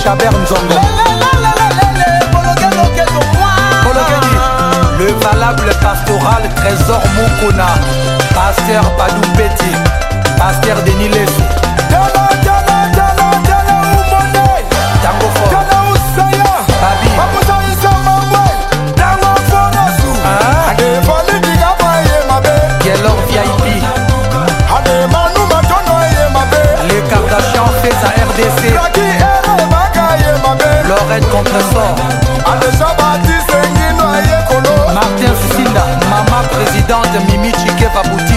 Chaber Nzongo Le valable pastoral Trésor Moukouna Pasteur Badou Petit Pasteur Denis Lesou Lorraine Contresort ah, Martin Sisinda, maman présidente Mimi Chike Babouti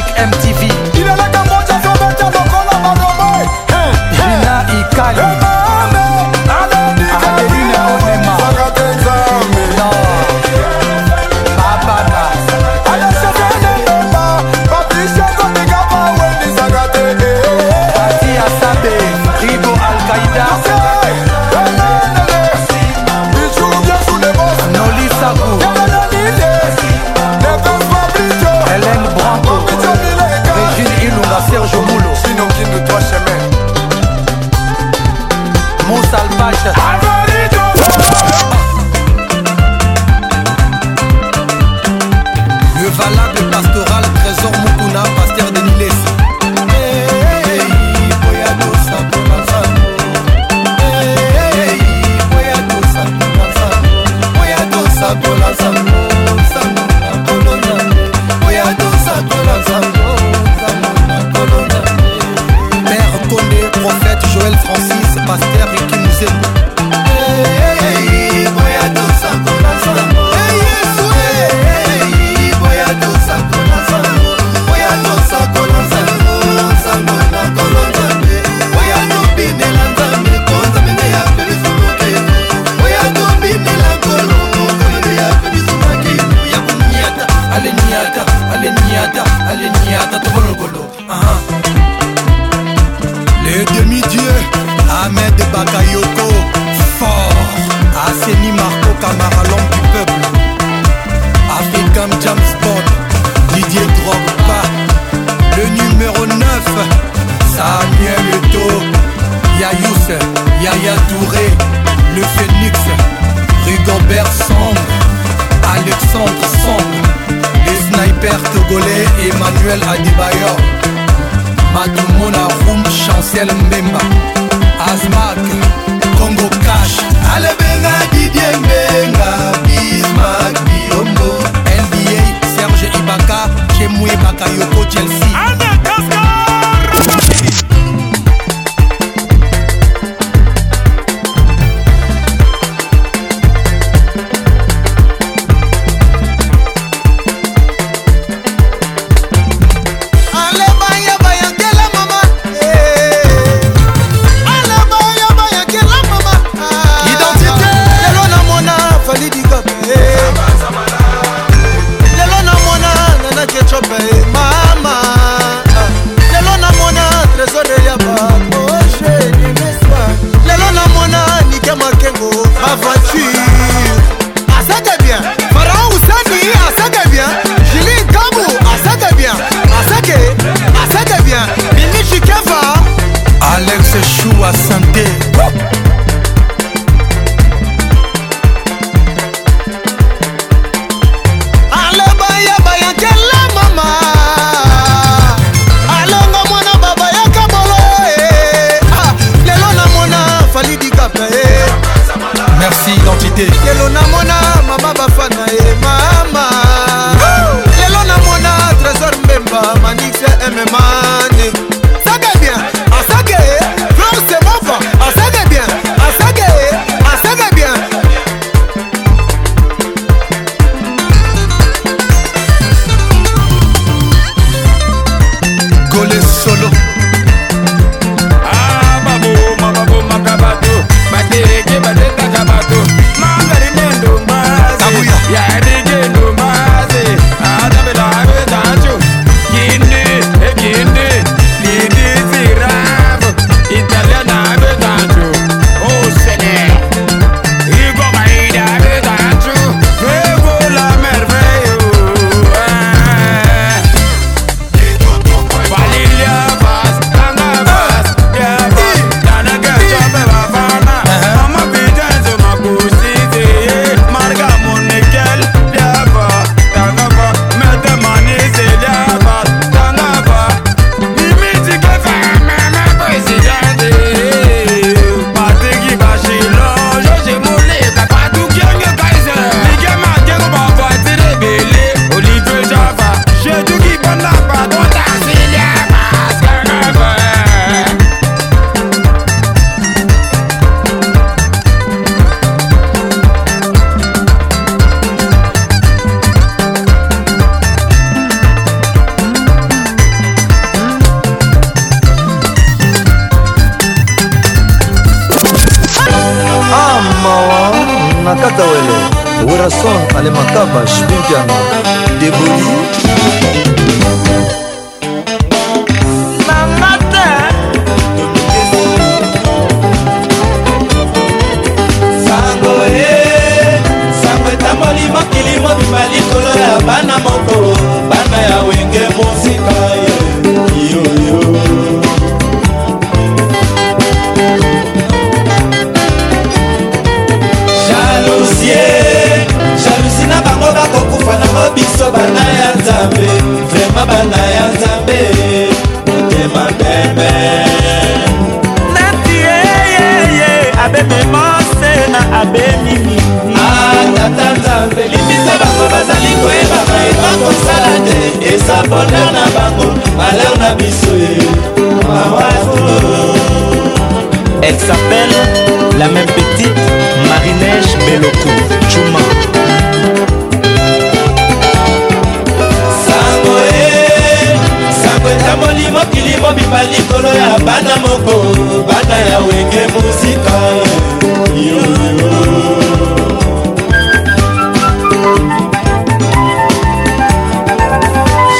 ezali mobimba likolo ya bana moko bana ya wenge muzika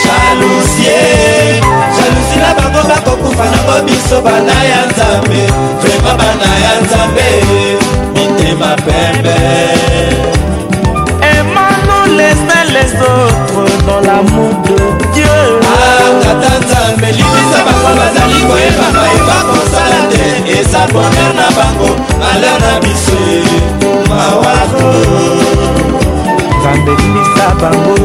jalousie jalousi na bango bakokufa nango biso bana ya nzambe vraimen bana ya nzambe mitema pembe emano leste les autres dans l'amour de dieu ah. ata nzambe libisa bango bazali koyeba mayeba kosala te eza bonheur na bango maler na biso mawako nzambe libisa bango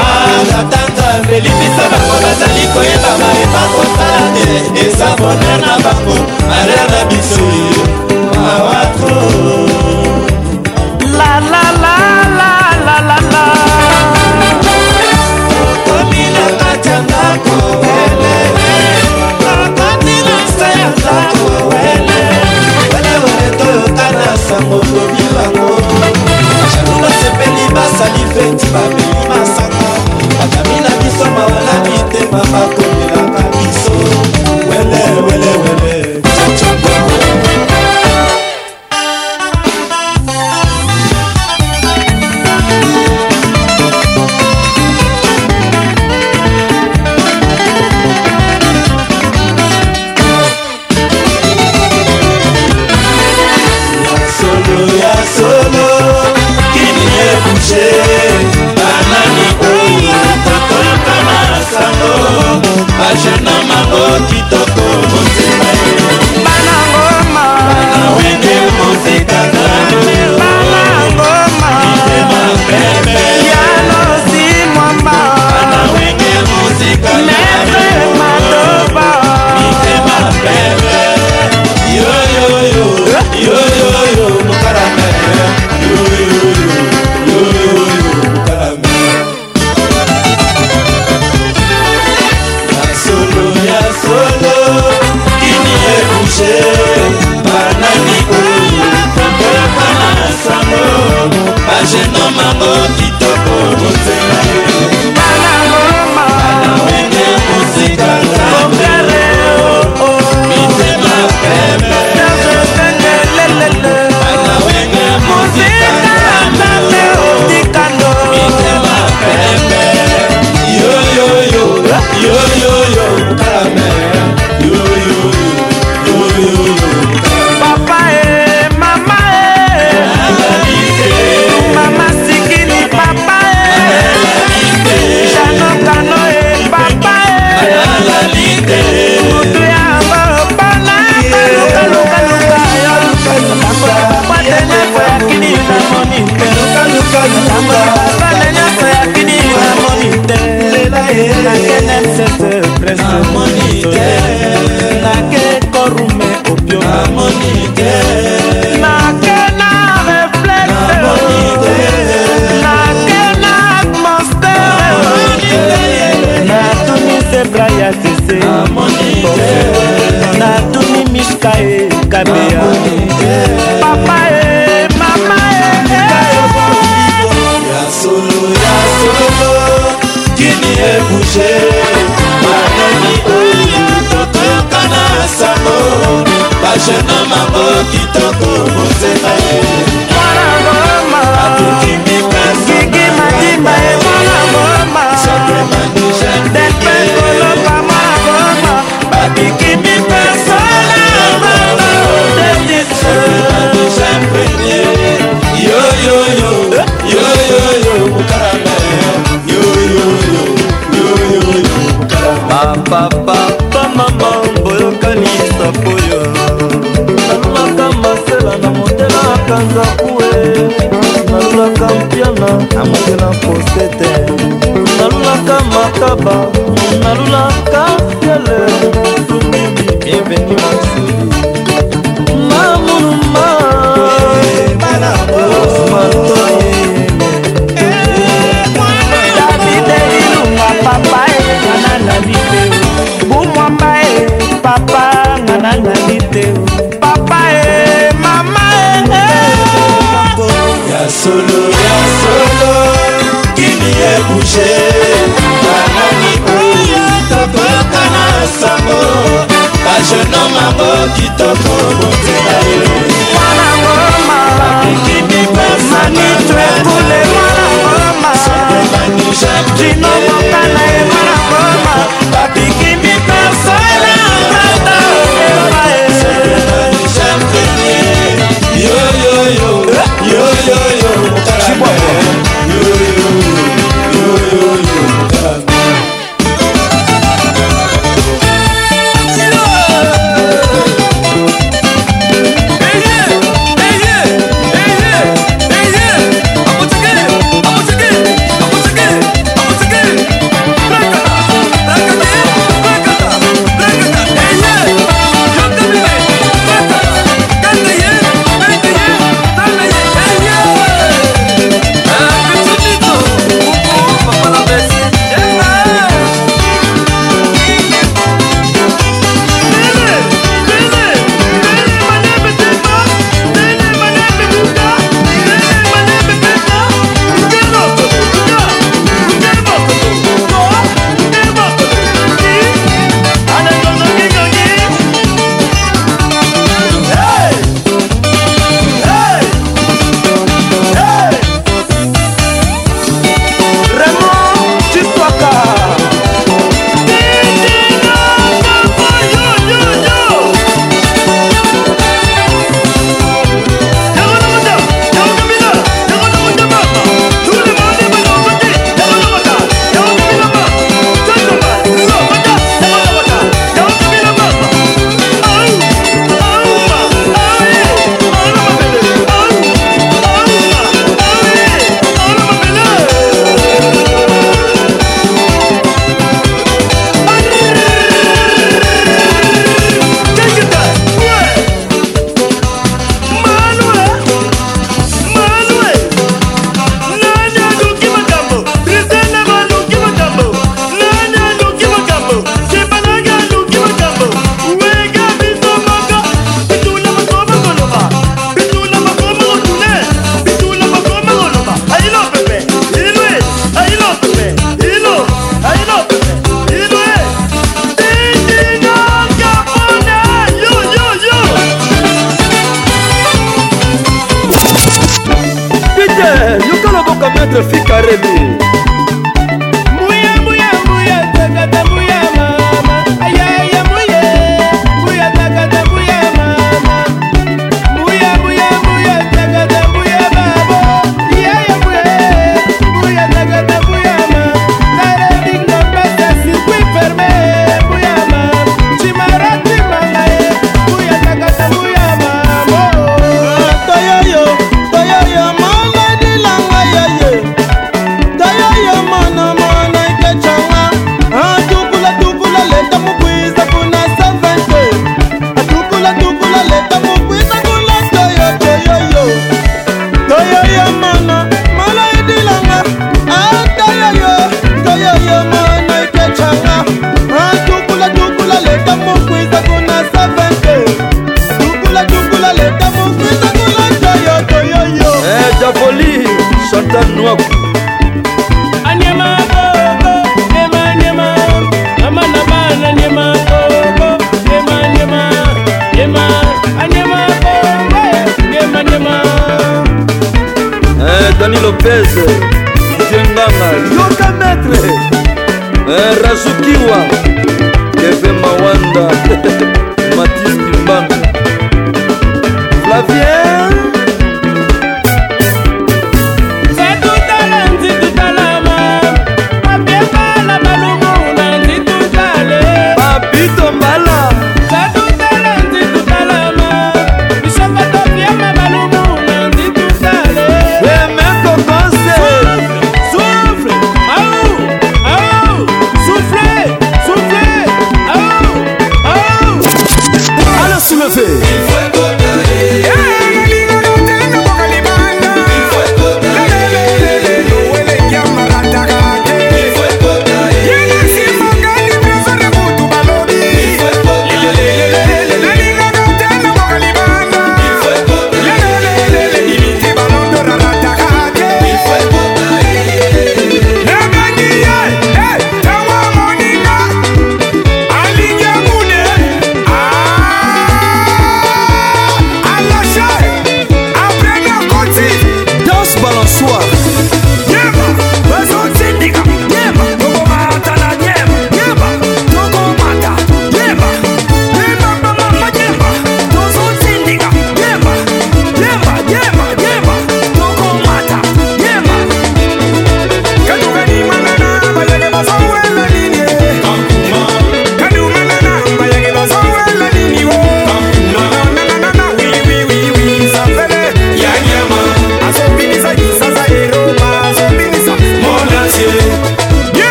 ah, ata nzambe libisa bango bazali koyeba mayeba kosala te eza bonheur na bango maler na biso mawako masango tobilango jalo nasepeli basali
feti babeli masango bakami na biso mawalaki tema bakomi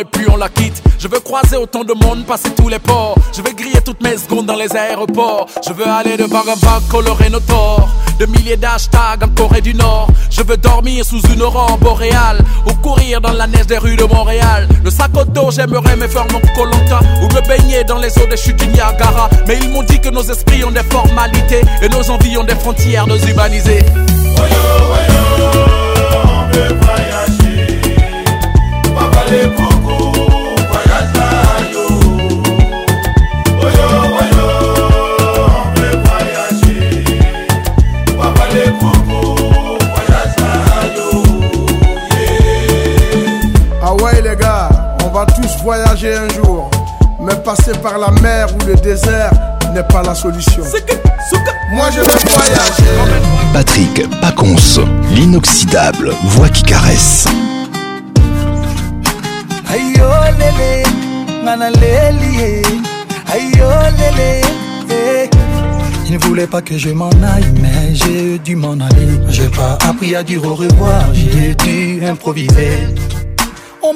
et puis on la quitte. Je veux croiser autant de monde, passer tous les ports. Je veux griller toutes mes secondes dans les aéroports. Je veux aller de bar en bar, colorer nos torts. De milliers d'hashtags en Corée du Nord. Je veux dormir sous une aurore boréale. Ou courir dans la neige des rues de Montréal. Le sac au dos, j'aimerais me faire mon colanta. Ou me baigner dans les eaux des chutes du Niagara. Mais ils m'ont dit que nos esprits ont des formalités. Et nos envies ont des frontières, nos urbanisés.
Mais passer par la mer ou le désert n'est pas la solution. Moi je veux voyager.
Patrick Paconce, l'inoxydable voix qui caresse. Aïe oh, lélé, nana lié, eh. aïe oh,
lélé. Il eh. ne voulait pas que je m'en aille, mais j'ai dû m'en aller.
J'ai pas appris à dire au revoir, j'ai dû improviser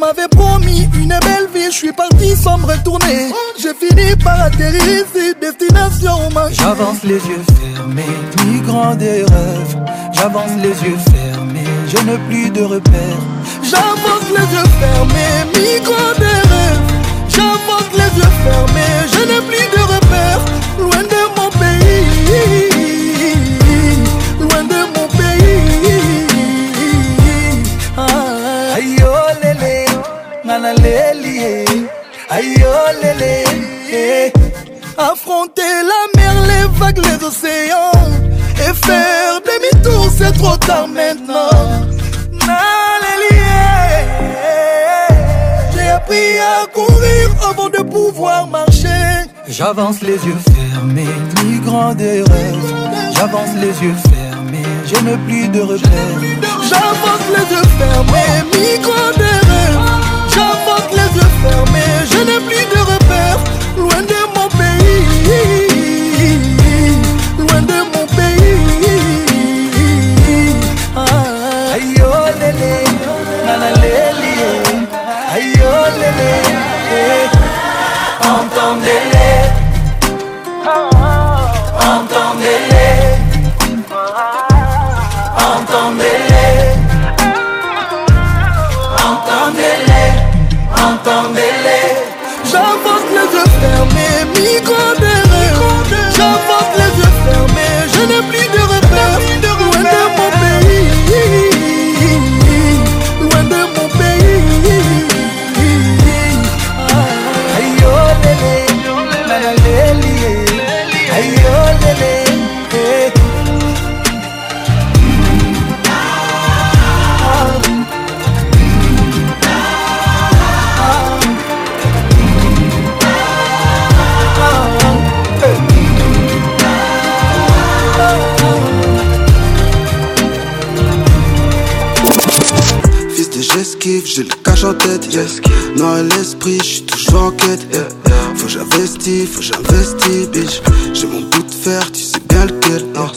m'avait promis une belle vie, je suis parti sans me retourner. J'ai fini par atterrir ici, destination
J'avance les yeux fermés, migrant des rêves. J'avance les yeux fermés, je n'ai plus de repères.
J'avance les yeux fermés, migrant des rêves. J'avance les yeux fermés, je n'ai plus de repères. Loin de mon pays. Na oh, lié, Affronter la mer, les vagues, les océans. Et faire demi-tour, c'est trop tard maintenant. J'ai appris à courir avant de pouvoir marcher.
J'avance les yeux fermés, migrant des rêves. J'avance les yeux fermés, je n'ai plus de repères.
J'avance les yeux fermés, migrant des J'avance les yeux fermés, je n'ai plus de repères, loin de mon pays, loin de mon pays. Aïe,
oh, lélé, nana, aïe, oh, lélé,
eh. entendez-les. donde
j'ai le cash en tête, yes. Noir l'esprit, j'suis toujours en quête, Faut j'investis, faut j'investis, bitch. J'ai mon bout de fer, tu sais non,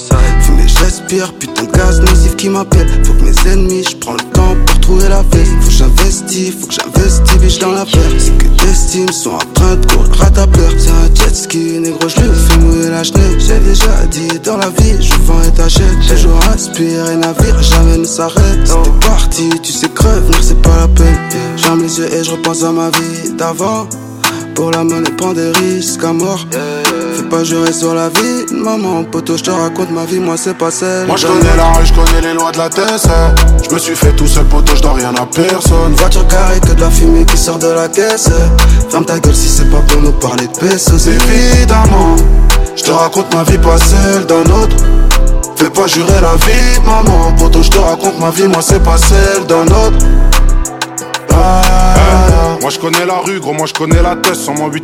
le j'aspire, putain de gaz nocif qui m'appelle Faut que mes ennemis, je prends le temps pour trouver la vie. Faut que j'investis, faut que j'investis, biche dans la perte. C'est que destines sont en train de courir à ta perte. C'est un jet ski, négro, je vais fais mouiller la J'ai déjà dit, dans la vie, je vends et t'achète Toujours respire et navire, jamais ne s'arrête C'était parti, tu sais crever non c'est pas la peine J'aime les yeux et je repense à ma vie d'avant pour la monnaie, prends des risques à mort. Fais pas jurer sur la vie, maman. poto je te raconte ma vie, moi c'est pas celle.
Moi je connais la rue, je connais les lois de la tête. Je me suis fait tout seul, poto, je dois rien à personne.
Voiture carrée, que de la fumée qui sort de la caisse. Ferme ta gueule si c'est pas pour nous parler de c'est
Évidemment, je te raconte ma vie, pas celle d'un autre. Fais pas jurer la vie, maman. poto je te raconte ma vie, moi c'est pas celle d'un autre. Hein? Moi je connais la rue, gros, moi je connais la tête.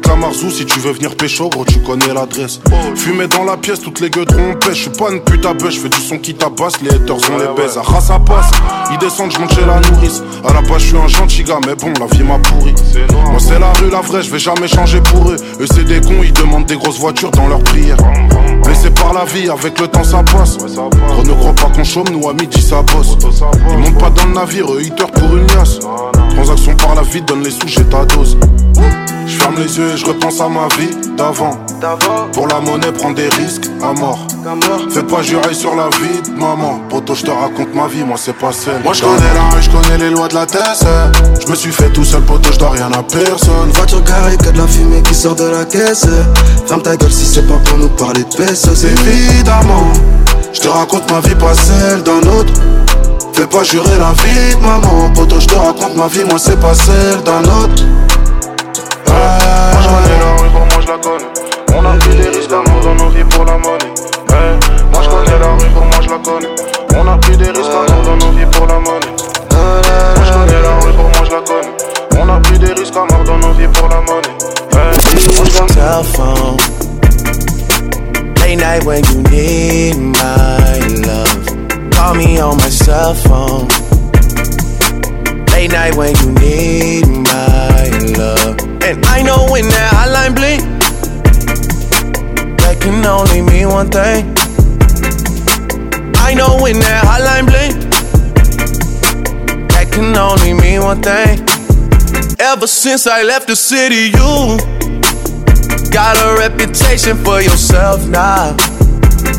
la marzou, si tu veux venir pécho, gros, tu connais l'adresse. Fumé dans la pièce, toutes les gueules trompées. Je suis pas une pute à bœuf, je fais du son qui tabasse. Les haters ont les baises, ah ça passe. Ils descendent, je monte chez la nourrice. À la base, je suis un gentil gars, mais bon, la vie m'a pourri. Moi c'est la rue, la vraie, je vais jamais changer pour eux. Eux c'est des cons, ils demandent des grosses voitures dans leurs prières. c'est par la vie, avec le temps ça passe. Gros ne crois pas qu'on chôme, nous à midi ça bosse. Ils montent pas dans le navire, eux pour une liasse. Transaction par la vie, donne les sous, j'ai ta dose. Je ferme les yeux et je repense à ma vie d'avant. Pour la monnaie, prends des risques à mort. Fais pas jurer sur la vie maman. Poto, je te raconte ma vie, moi c'est pas celle. Moi je connais la rue, je connais les lois de la tête. Je me suis fait tout seul, poto, je dois rien à personne.
Voiture garée, que de la fumée qui sort de la caisse. Ferme ta gueule si c'est pas pour nous parler de C'est
Évidemment, je te raconte ma vie, pas celle d'un autre fais pas jurer la vie de maman. Poto, je te raconte ma vie, moi c'est pas celle d'un autre. Moi
je la rue, pour moi je la connais. On a pris des risques mort eh, dans nos vies pour la monnaie. Moi je connais la rue, pour moi je la connais. On a pris des risques mort dans nos vies pour la monnaie. Eh, moi je connais la rue, pour moi je la connais. On a pris des risques à mort dans nos vies pour la monnaie. Late night when you need my
love. Call me on my cell phone. Late night when you need my love. And I know when that hotline blink, that can only mean one thing. I know when that hotline blink, that can only mean one thing. Ever since I left the city, you got a reputation for yourself now.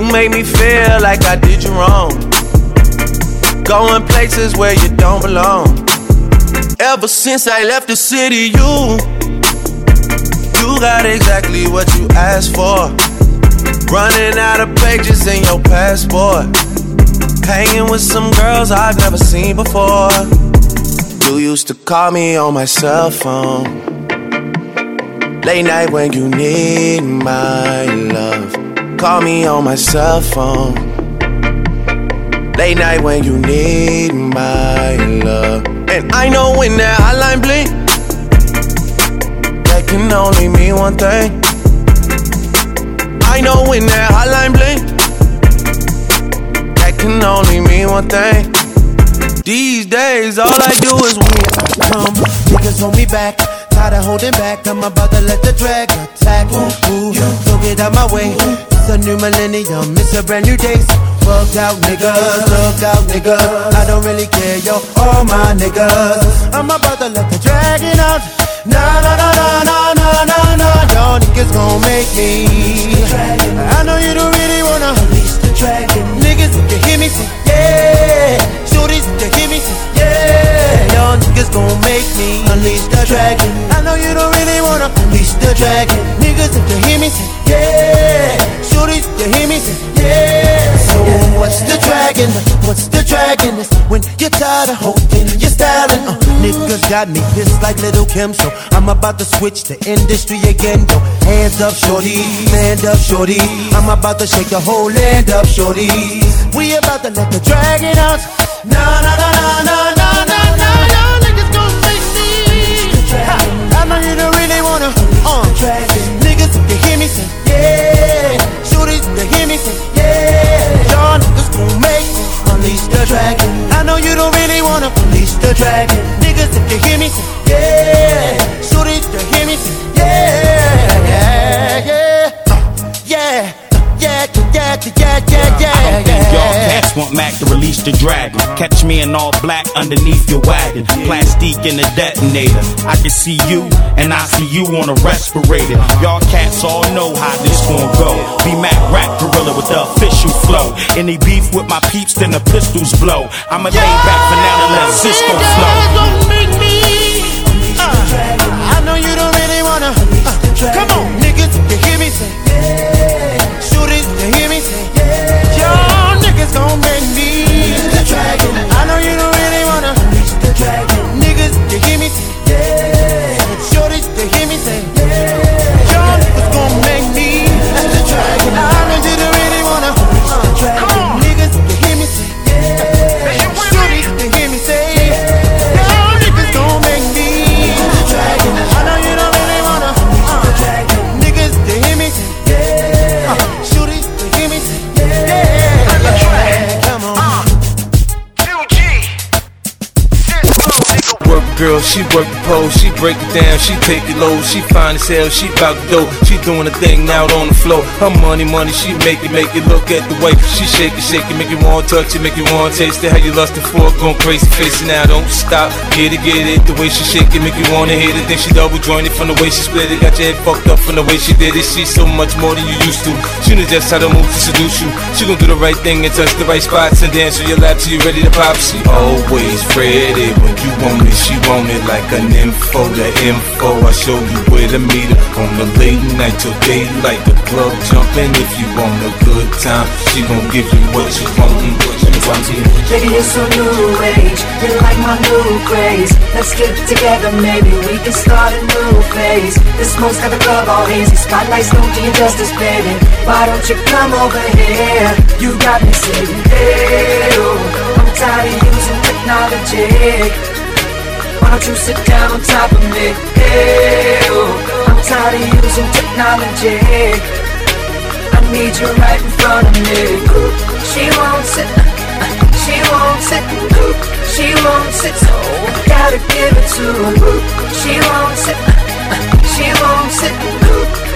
You make me feel like I did you wrong. Going places where you don't belong. Ever since I left the city, you you got exactly what you asked for. Running out of pages in your passport. Hanging with some girls I've never seen before. You used to call me on my cell phone. Late night when you need my love. Call me on my cell phone. Late night when you need my love. And I know when that hotline blink, that can only mean one thing. I know when that hotline blink, that can only mean one thing. These days, all I do is when I come, niggas hold me back. Tired of holding back, I'm about to let the drag attack. Ooh, ooh, not get out my way. Ooh. It's a new millennium, it's a brand new day. Fucked out niggas, fucked out niggas. I don't really care, yo, all my niggas. I'm about to let the dragon out. Nah, nah, nah, nah, nah, nah, nah, nah. Y'all niggas gon' make me. I know you don't really wanna release the dragon. Niggas, if you hear me, say yeah. Shorties, if you hear me, say yeah niggas gon' make me unleash the dragon. I know you don't really wanna unleash the dragon. Niggas, if you hear me, say yeah. Shorty, if you hear me, say yeah. So what's the dragon? What's the dragon? It's when you're tired of holding your styling. Uh, niggas got me pissed like Little Kim, so I'm about to switch the industry again. Yo, hands up, shorty, man up, shorty. I'm about to shake the whole land up, shorty. We about to let the dragon out. Na na na na na na. don't really wanna uh. Traffic niggas if they hear me say yeah Shorties if they hear me say yeah Y'all niggas gon' make me unleash the dragon I know you don't really wanna unleash the dragon Niggas if you hear me say yeah Shorties if they hear me say yeah Yeah, yeah I don't think y'all cats want Mac to release the dragon. Catch me in all black underneath your wagon. Plastique in the detonator. I can see you, and I see you on a respirator. Y'all cats all know how this gon' go. Be Mac rap gorilla with the official flow. Any beef with my peeps, then the pistols blow. I'ma lay back for now and let Cisco flow. Don't make me. Uh, I know you don't really wanna. Uh, come on, niggas, you hear me? it's gonna be
girl, she work the pose, she break it down, she take it low, she find as hell, she bout to go, she doing a thing out on the floor. Her money, money, she make it, make it look at the way she shake it, shake it, make you want to touch it, make you want to taste it. How you lustin' for going crazy, face it now, don't stop, get it, get it. The way she shake it, make you wanna hit it. Then she double jointed from the way she split it, got your head fucked up from the way she did it. She's so much more than you used to. She knew just how to move to seduce you. She gon' do the right thing and touch the right spots and dance on your lap till you ready to pop. She always ready when you want me. She Want it like an info The info. I show you where to meet her on the late night till daylight.
The
club
jumping if you want a good time.
She gon' give you what you want. What you want.
Baby,
it's a
new age. You like my new craze. Let's get together, maybe we can start a new phase. The smoke's got the club all hazy. Spotlights don't do you justice, baby. Why don't you come over here? You got me saying, hey, I'm tired of using technology why don't you sit down on top of me? Hey, oh, I'm tired of using technology. I need you right in front of me. She won't sit, she won't sit, she won't sit, so I gotta give
it to
her. She
won't sit,
she
won't sit,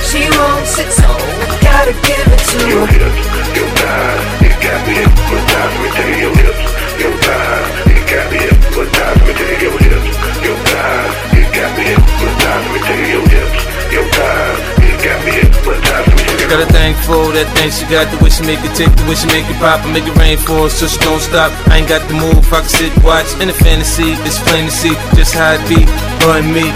she
won't
sit,
so I
gotta
give it
to her.
Your hips, your thighs, it got me hypnotized. Me take your hips, your thighs, it got me hypnotized. Me take your hips got me hypnotized. Let
take your hips, your time, got me got thankful that thing she got the wish, she make it
tick,
the wish she make it pop, I make it rain for us, so she don't stop. I ain't got the move, I can sit, watch in a fantasy, it's plain to see just how it be, run me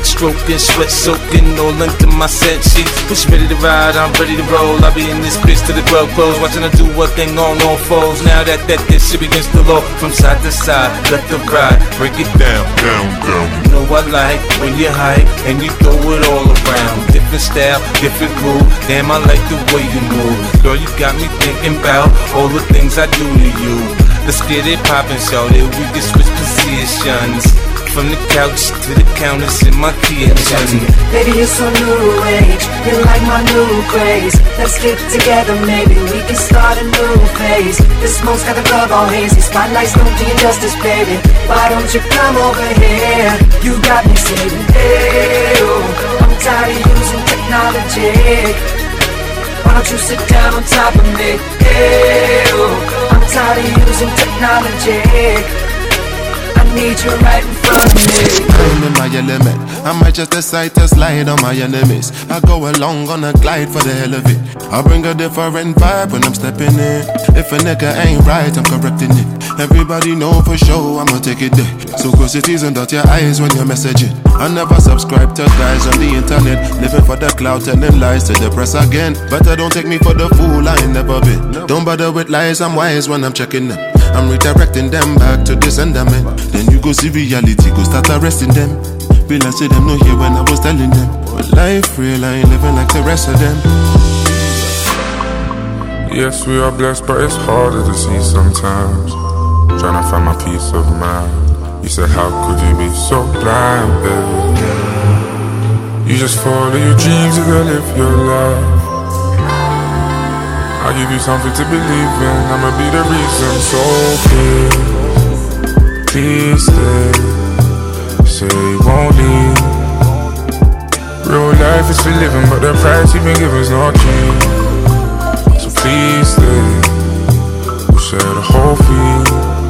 neck stroking, sweat soaking, all into my set sheet. Push ready to ride, I'm ready to roll. i be in this bitch till the club close, watching her do what thing on all fours. Now that that this shit begins to low, from side to side, let the ride, break it down, down, down. You know I like when you hype and you throw it all around. Different style, different groove. Damn, I like the way you move, girl. You got me thinking about all the things I do to you. Let's get it poppin', shout We can switch positions. From the couch to the counters in my Kia
me Baby, you're so new age. You're like my new craze. Let's get together, maybe we can start a new phase. The smoke's got the club all hazy. Spotlights don't do you justice, baby. Why don't you come over here? You got me saying, hey, oh, I'm tired of using technology. Why don't you sit down on top of me? Hey, oh, I'm tired of using technology. I need you right in front of me. I'm in
my element. I might just decide to slide on my enemies. I go along on a glide for the hell of it. I bring a different vibe when I'm stepping in. If a nigga ain't right, I'm correcting it. Everybody know for sure I'ma take it there. So close your teeth and dot your eyes when you're messaging. I never subscribe to guys on the internet. Living for the clout, telling lies to the press again. Better don't take me for the fool, I ain't never been. Don't bother with lies, I'm wise when I'm checking them. I'm redirecting them back to the sender man. Then you go see reality, go start arresting them. Be like, say them no here when I was telling them. But life real, I ain't living like the rest of them.
Yes, we are blessed, but it's harder to see sometimes. Trying to find my peace of mind. You said, How could you be so blind, babe? You just follow your dreams, you go live your life. I'll give you something to believe in. I'ma be the reason. So please, please stay. Say you won't leave. Real life is for living, but the price you've been is not cheap. So please stay. We'll share the whole thing.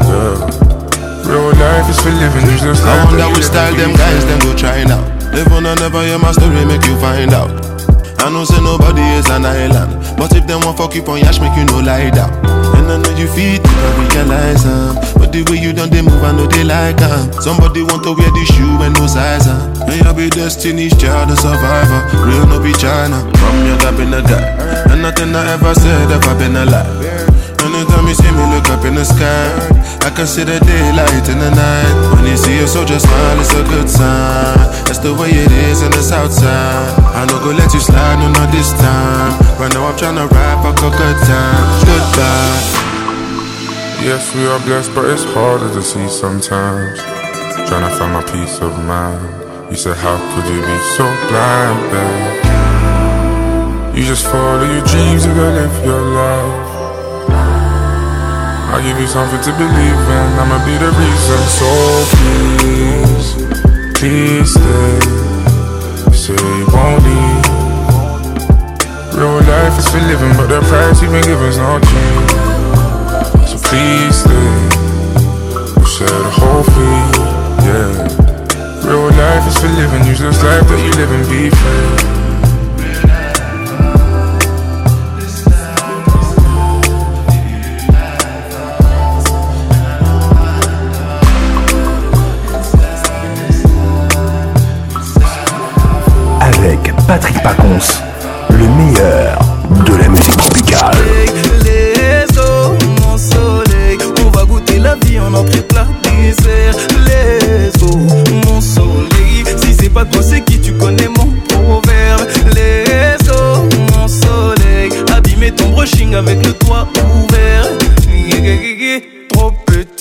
Yeah. Real life is for living. There's no I
wonder which style them guys them go try now. Live on or never hear my story, make you find out. I don't say nobody is an island. But if them want fuck you on yash, make you no lie down. And I know you feel deep, I realize um, But the way you done, they move, I know they like um. Somebody want to wear this shoe and no size um. May I be destiny's child, a survivor. Real no be China. From your gap in a guy. And nothing I ever said ever been a lie see me look up in the sky. I can see the daylight in the night. When you see a soldier smile, it's a good sign. That's the way it is in the south side. I going go let you slide, no, not this time. Right now I'm tryna ride for good time. Goodbye.
Yes, we are blessed, but it's harder to see sometimes. Tryna find my peace of mind. You said, how could you be so blind, babe? You just follow your dreams and live your life. I'll give you something to believe in I'ma be the reason So please, please stay Say you won't leave Real life is for living But the price you've been given's not cheap So please stay We'll a whole fee, yeah Real life is for living Use this life that you live and be free
Patrick Pacons, le meilleur de la musique tropicale.
Les eaux, mon soleil, on va goûter la vie en entrée plat désert. Les eaux, mon soleil, si c'est pas toi, c'est qui tu connais mon proverbe. Les eaux, mon soleil, abîmer ton brushing avec le toit ouvert.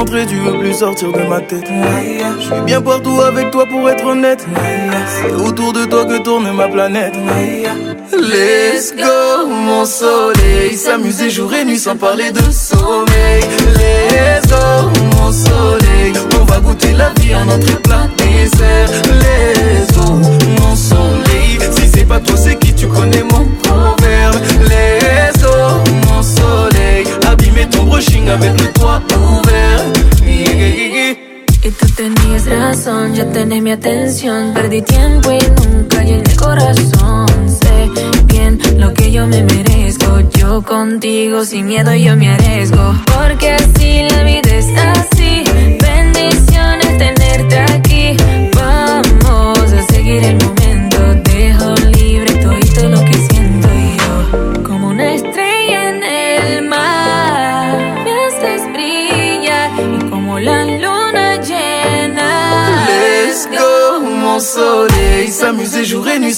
rentrer, tu veux plus sortir de ma tête. Je suis bien partout avec toi pour être honnête. C'est autour de toi que tourne ma planète. Let's go, mon soleil. S'amuser jour et nuit sans parler de sommeil. Let's go, mon soleil. On va goûter la vie en entrée plat désert. Let's go, mon soleil. Si c'est pas toi, c'est qui tu connais mon proverbe. Let's go, mon Y
tú tenías razón, ya tenés mi atención. Perdí tiempo y nunca llené el corazón. Sé bien lo que yo me merezco. Yo contigo sin miedo yo me arriesgo. Porque así la vida es así.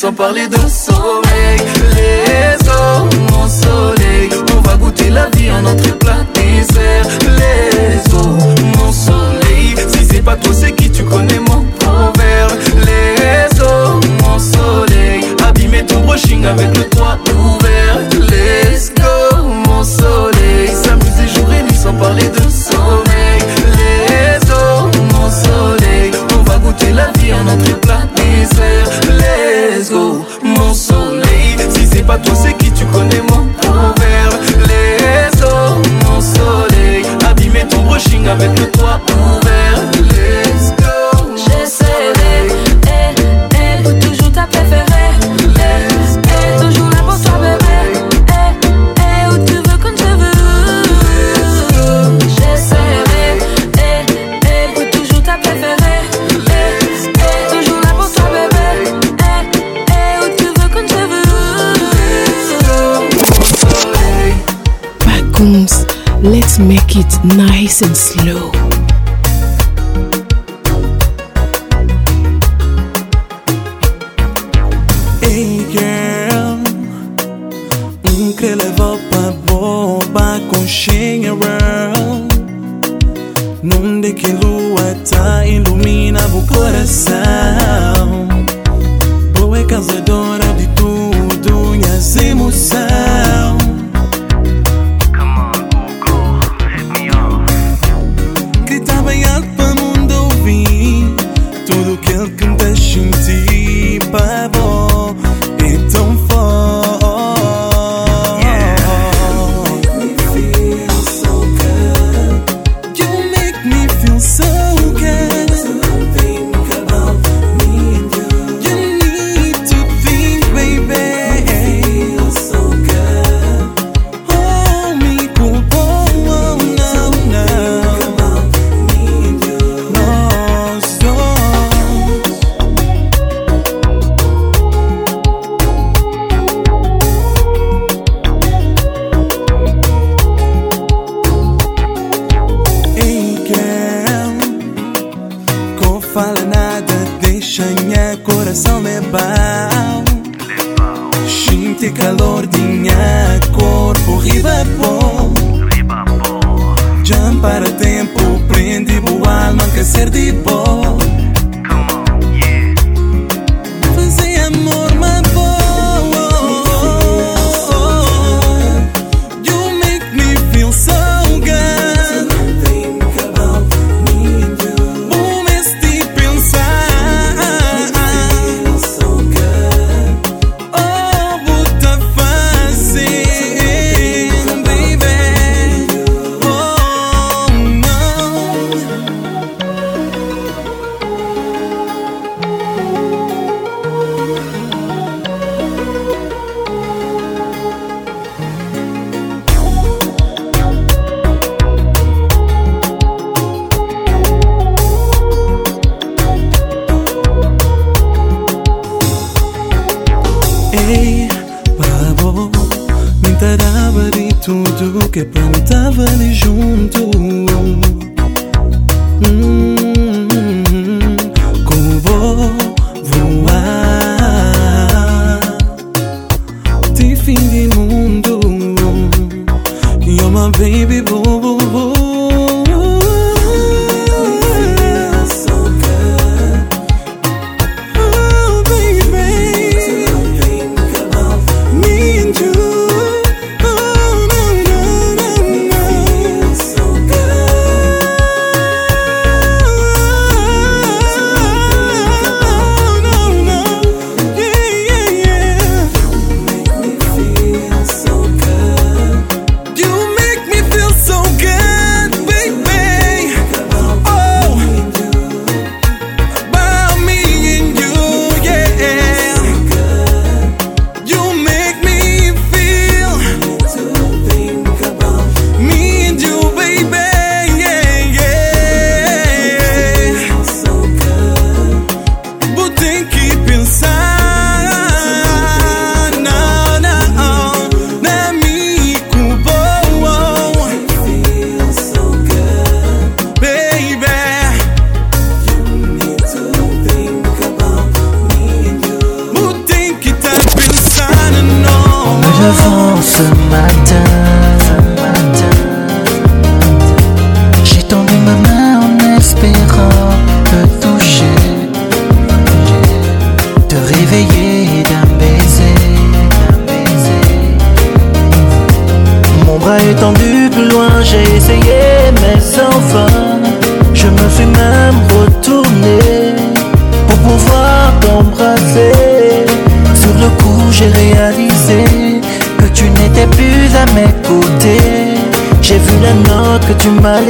São Paulo de
it nice and slow.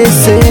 amanecer.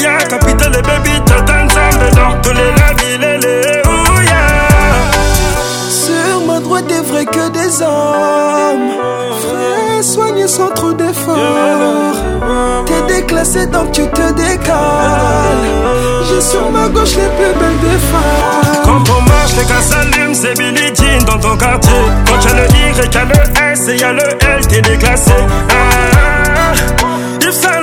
et baby, tout ensemble dans tous les la ville, les ouïa
Sur ma droite, des vrai que des hommes. Frais, soignés sans trop d'efforts. T'es déclassé donc tu te décales. J'ai sur ma gauche les plus belles des femmes.
Quand on marche, les gars s'allument, c'est Billy Jean dans ton quartier. Quand y'a le y a le S et y'a le L, t'es déclassé. Ah, ah, ah.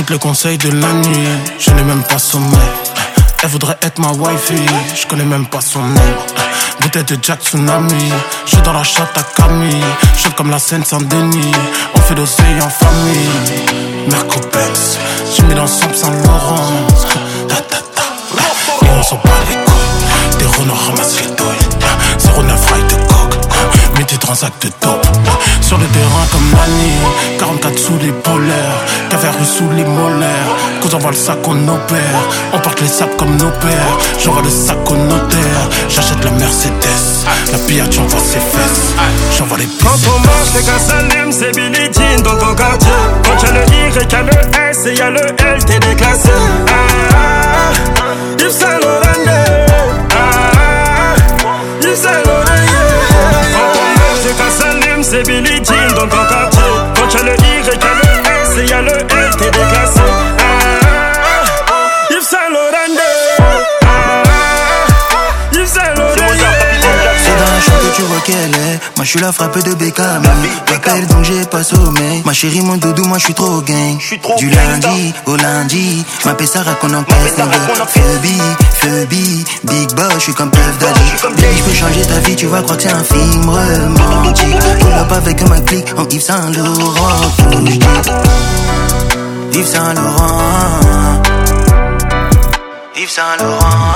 Toutes les conseils de la nuit, je n'ai même pas sommeil. Elle voudrait être ma wifi. je connais même pas son nom. Bouteille de Jack Tsunami, je suis dans la chatte à Camille. suis comme la scène sans Denis, on fait d'oseille en famille. Merco Je mets mis dans son Saint Laurent. Ta, ta, ta. Et on s'en bat les couilles, des renards ramassent les douilles. 09 ride de mais transactes top Sur le terrain comme Mani, 44 sous les polaires, caverne sous les molaires. Qu'on envoie le sac, on opère. On porte les sables comme nos pères. J'envoie le sac au notaire, j'achète la Mercedes. La tu envoies ses fesses. J'envoie les
pistes. Quand on marche, les gars s'allument, c'est Billy Jean dans ton quartier. Quand y'a le I, et y'a le S et y'a le L, t'es déclassé. Ah, ah, ah. Yves Saint Laurent, ah, ah, ah. Yves Saint c'est pas ça s'allume, c'est Billy Jean. dans ton t'as quand t'as le I, j'ai qu'à le S et y'a le L, t'es déclassé. Ah, ah, ah, ah, Yves Saint Laurent. Ah, ah, ah, Yves Saint Laurent. C'est
dans la chambre que tu vois qu'elle est. Moi, je suis la frappe de Beckham. M'appelle donc j'ai pas sommé Ma chérie, mon doudou, moi, je suis trop gang. du lundi au lundi. Ma Sarah qu'on en encaisse. Phoebe, le beat. Big boss, je suis comme Puff Daddy. Baby, je peux changer ta vie, tu vas croire que c'est un film romantique. Pull up avec ma clique en Yves Saint
Laurent.
Yves
Saint Laurent.
Yves Saint Laurent.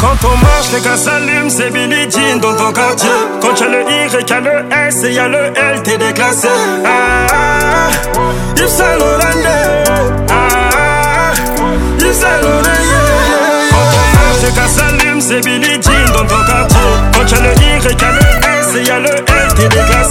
Quand on
marche, les gars s'allument, c'est Billy Jean dans ton quartier. Quand y'a le I, et y'a le S et y'a le L, t'es déclassé. Ah, ah, ah. Yves Saint Laurent, ah, ah, ah. Yves Saint Laurent. Je casse les lumières, c'est Billy Jean dans ton quartier. Quand j'ai le I recalé, c'est y a le L qui déglingue.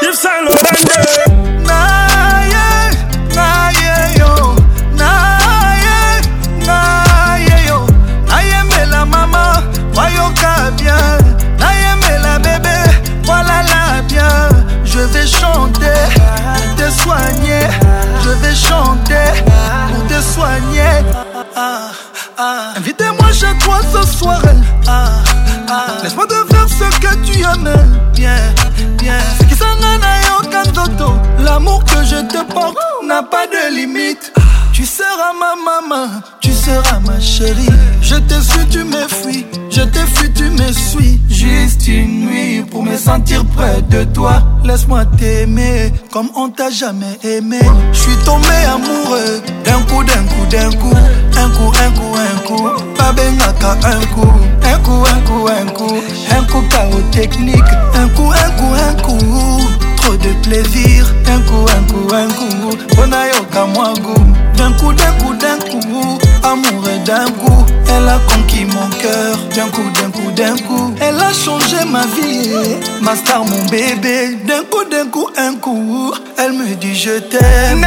If I love naïe,
naïe yo, naïe, naïe yo. Naïe mais la maman voyons qu'à bien. Naïe mais la bébé voilà la bien. Je vais chanter pour te soigner. Je vais chanter pour te soigner. ce soir ah, ah. Laisse-moi te faire ce que tu aimes Bien, bien sekisanga na yoka nzoto l'amour que je te porte n'a pas de limite Tu seras ma maman seras ma chérie. Je t'ai su, tu me fuis. Je t'ai fui, tu me suis. Juste une nuit pour me sentir près de toi. Laisse-moi t'aimer comme on t'a jamais aimé. Je suis tombé amoureux d'un coup, d'un coup, d'un coup. Un coup, un coup, un coup. Pas benaka, un coup. Un coup, un coup, un coup. Un coup, chaos technique. Un coup, un coup, un coup. trop de plaisir d'un coup un coup un coup mpona yoka mwa goût d'un coup d'un coup d'un coup amour d'un coup elle a conquis mon cœur d'un coup d'un coup d'un coup elle a changé ma vie ma star mon bébé d'un coup d'un coup un coup elle me dit je t'aime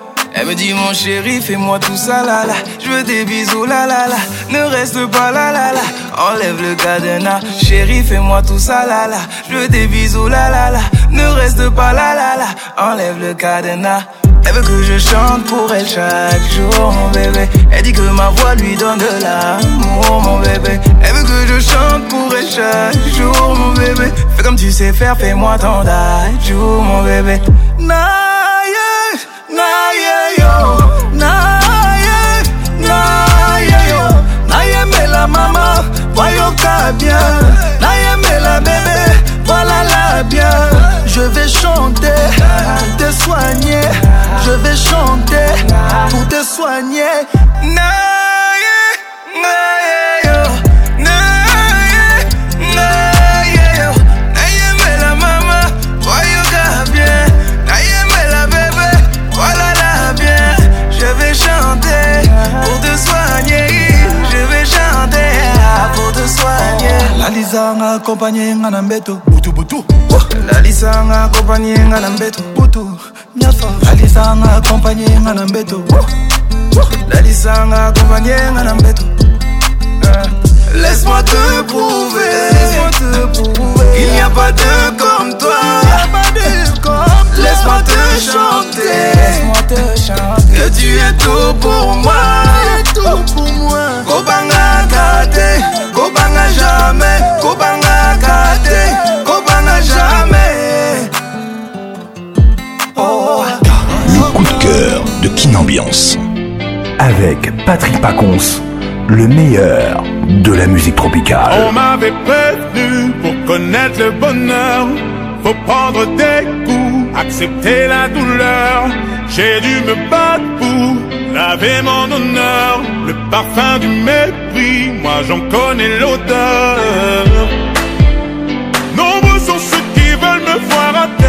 Elle me dit mon chéri, fais-moi tout ça là là. Je veux des bisous la la là. Ne reste pas là la là. Enlève le cadenas, chéri, fais-moi tout ça là là. Je veux des bisous là là là. Ne reste pas là la là. Enlève le cadenas. Elle veut que je chante pour elle chaque jour, mon bébé. Elle dit que ma voix lui donne de l'amour, mon bébé. Elle veut que je chante pour elle chaque jour, mon bébé. Fais comme tu sais faire, fais-moi ton jour, mon bébé. naye yo naye naye yo nayemela mama boyoka bien nayemela bebe bolala bien je vais chanter pour te soigner je vais chanter pour te soigner naye lalisa nga akompanye nga na mbeto butubutu lalisa nga akompanye nga na mbeto butu nyafa lalisa nga akompanye nga na mbeto lalisa nga akompanye nga na mbeto Laisse-moi te prouver. Laisse-moi te prouver. Il n'y a pas de comme toi. Laisse-moi te chanter. Laisse-moi te chanter. Que tu es tout pour moi. Tout pour moi. Kobanga gâté. Kobanga jamais. Kobanga gâté. Kobanga jamais. Oh.
Le coup de cœur de Kin Ambiance. Avec Patrick Paconce le meilleur de la musique tropicale.
On m'avait prévenu pour connaître le bonheur, faut prendre des coups, accepter la douleur. J'ai dû me battre pour laver mon honneur, le parfum du mépris, moi j'en connais l'odeur. Nombreux sont ceux qui veulent me voir à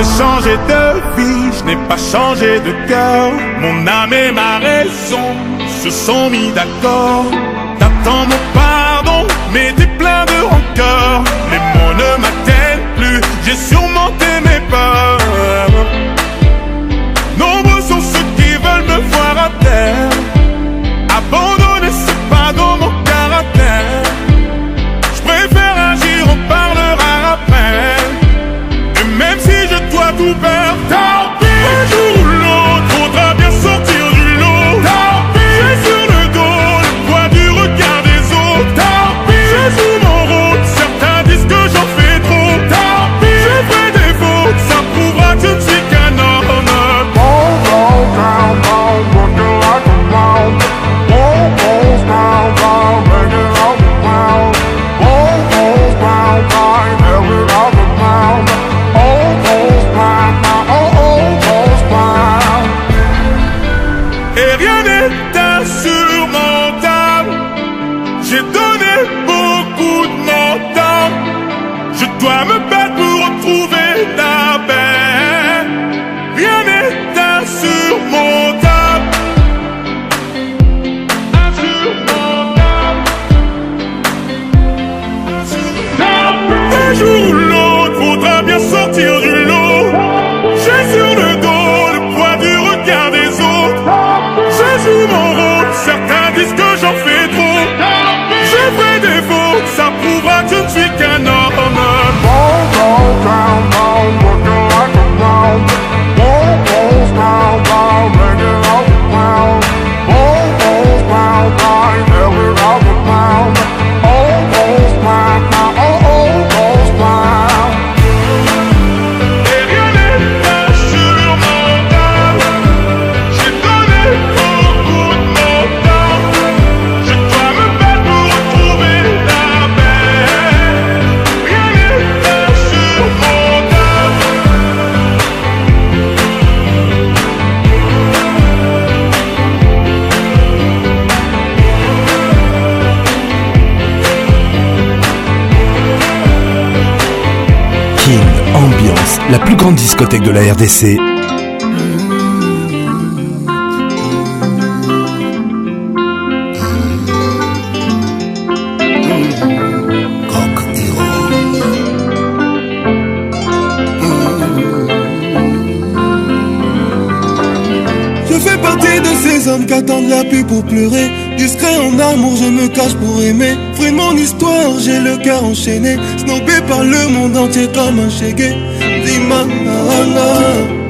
J'ai changé de vie, je n'ai pas changé de cœur. Mon âme et ma raison se sont mis d'accord.
Discothèque de la RDC.
Je fais partie de ces hommes attendent la pluie pour pleurer. Discret en amour, je me cache pour aimer. Fruit de mon histoire, j'ai le cœur enchaîné. Snobé par le monde entier comme un chégué. love, oh, love.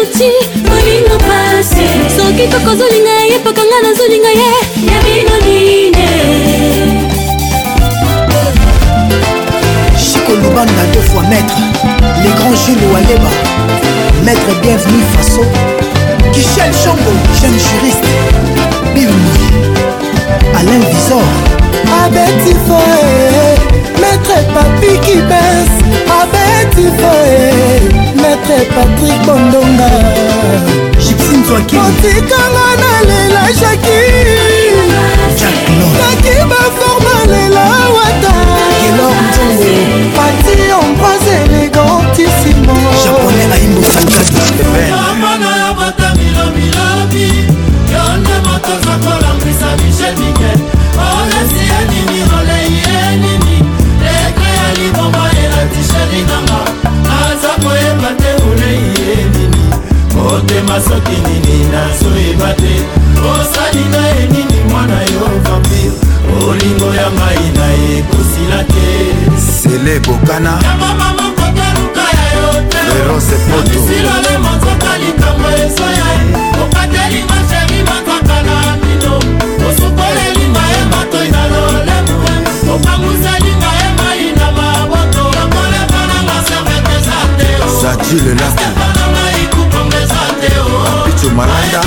noti molingo pase soki koko ozolinga ye paka nga nazolinga ye ya bino nine chikolubanda deux fois maître les grands jules waleba maître bienvenu faso kichel chombo jeune juriste bim alain visor
abetifoe maître papi kibes abetife maître
patrik bondonga otikanga na lela jaki
naki baforma lela wata pati ompase
elegantissimo
yonde moto ozokolangwisa michel miguel olesi oh, atishani nanga aza koyeba te ulei ye nini otema soki nini nazoyeba te osali na ye nini mwana yo vampire olingo ya ngai na ye kosila te
sele bokana
erose potosilole manzoka likambo ezoya okateli masheri manzaka na bino
osukoleli maye matoi na lolemu okamuzali la Dieu
le lave.
Apiti Malanda.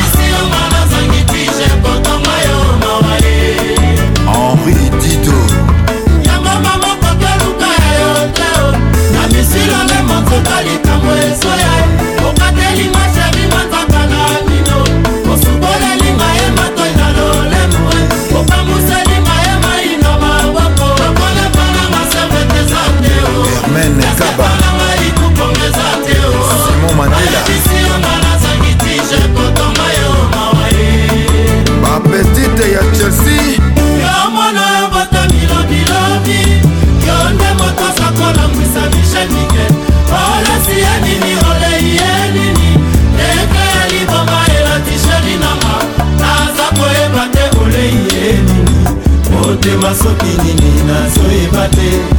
soki nini nazoyeba te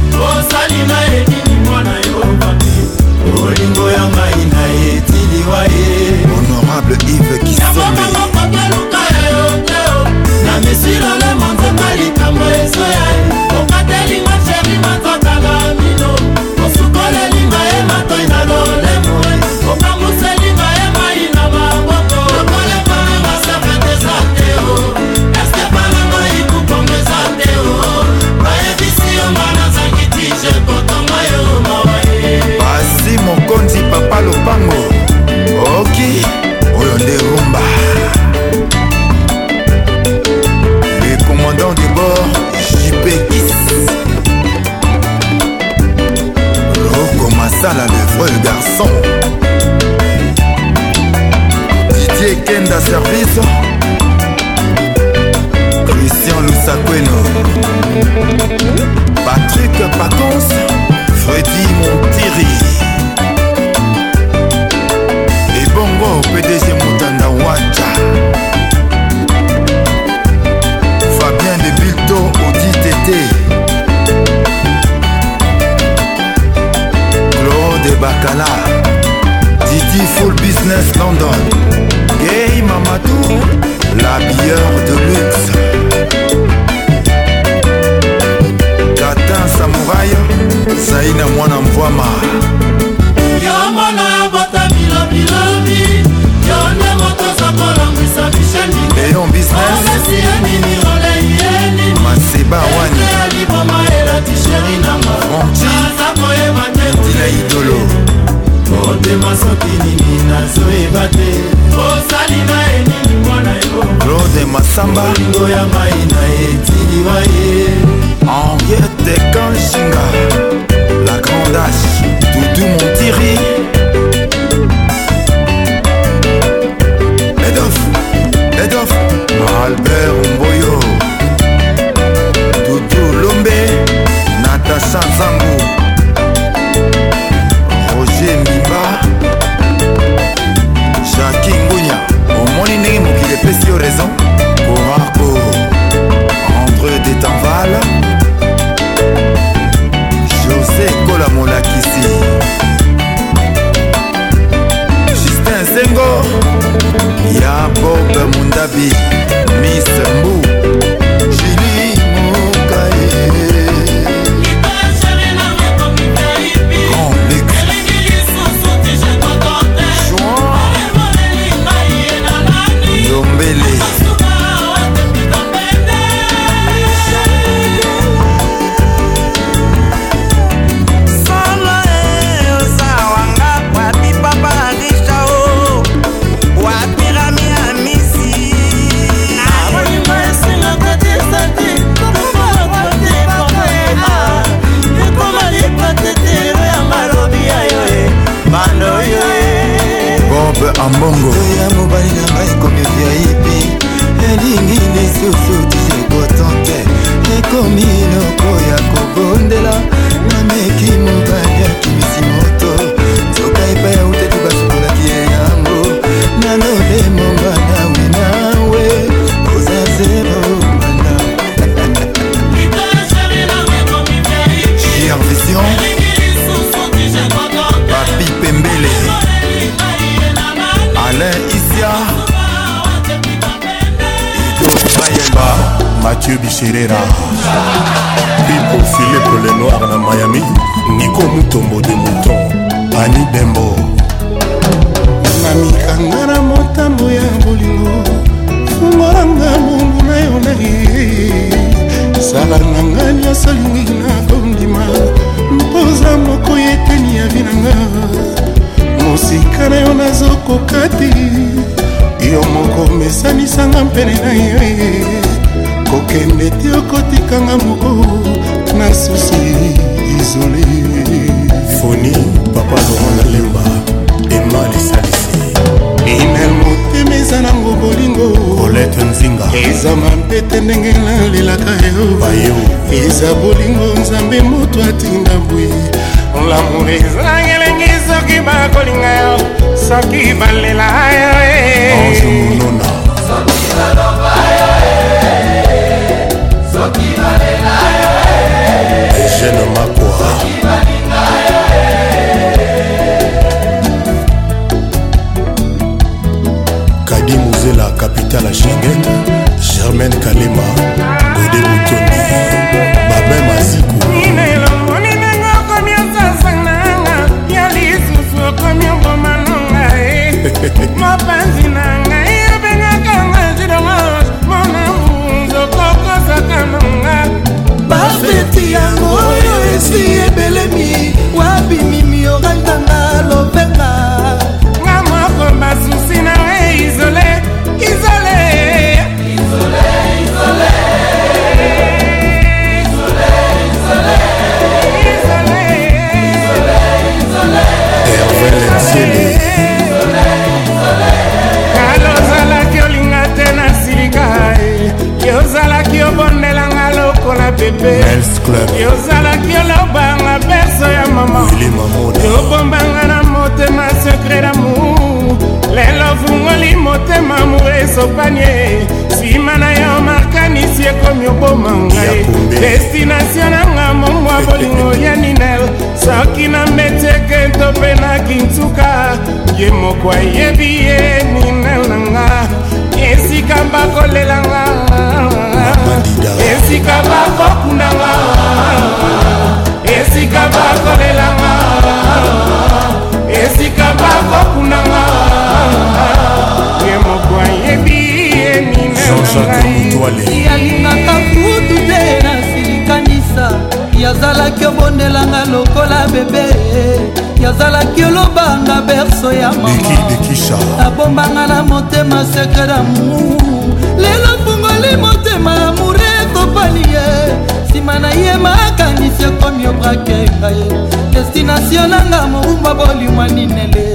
mwaninele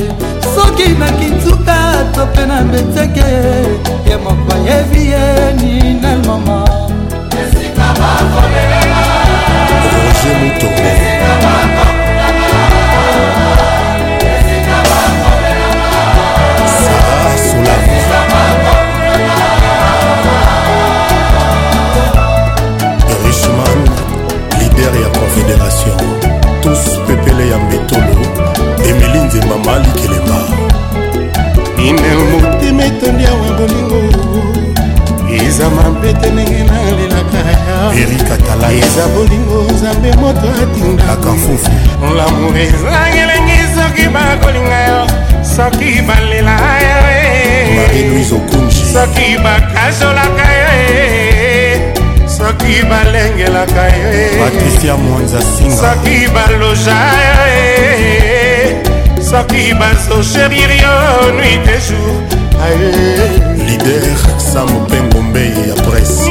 soki nakinzuka to mpe na beteke ye moko ayebi ye ninel mama esika bakolela roger muto ndenge nalelaka eza bolingo nzambe moto atingaakafufu lamour ezangi elengi soki bakolinga yo soki balela yo soki bakazolaka yo soki balengelaka yosoki baloja yo soki bazosherir yo nuit et jour lider samopeng tendresse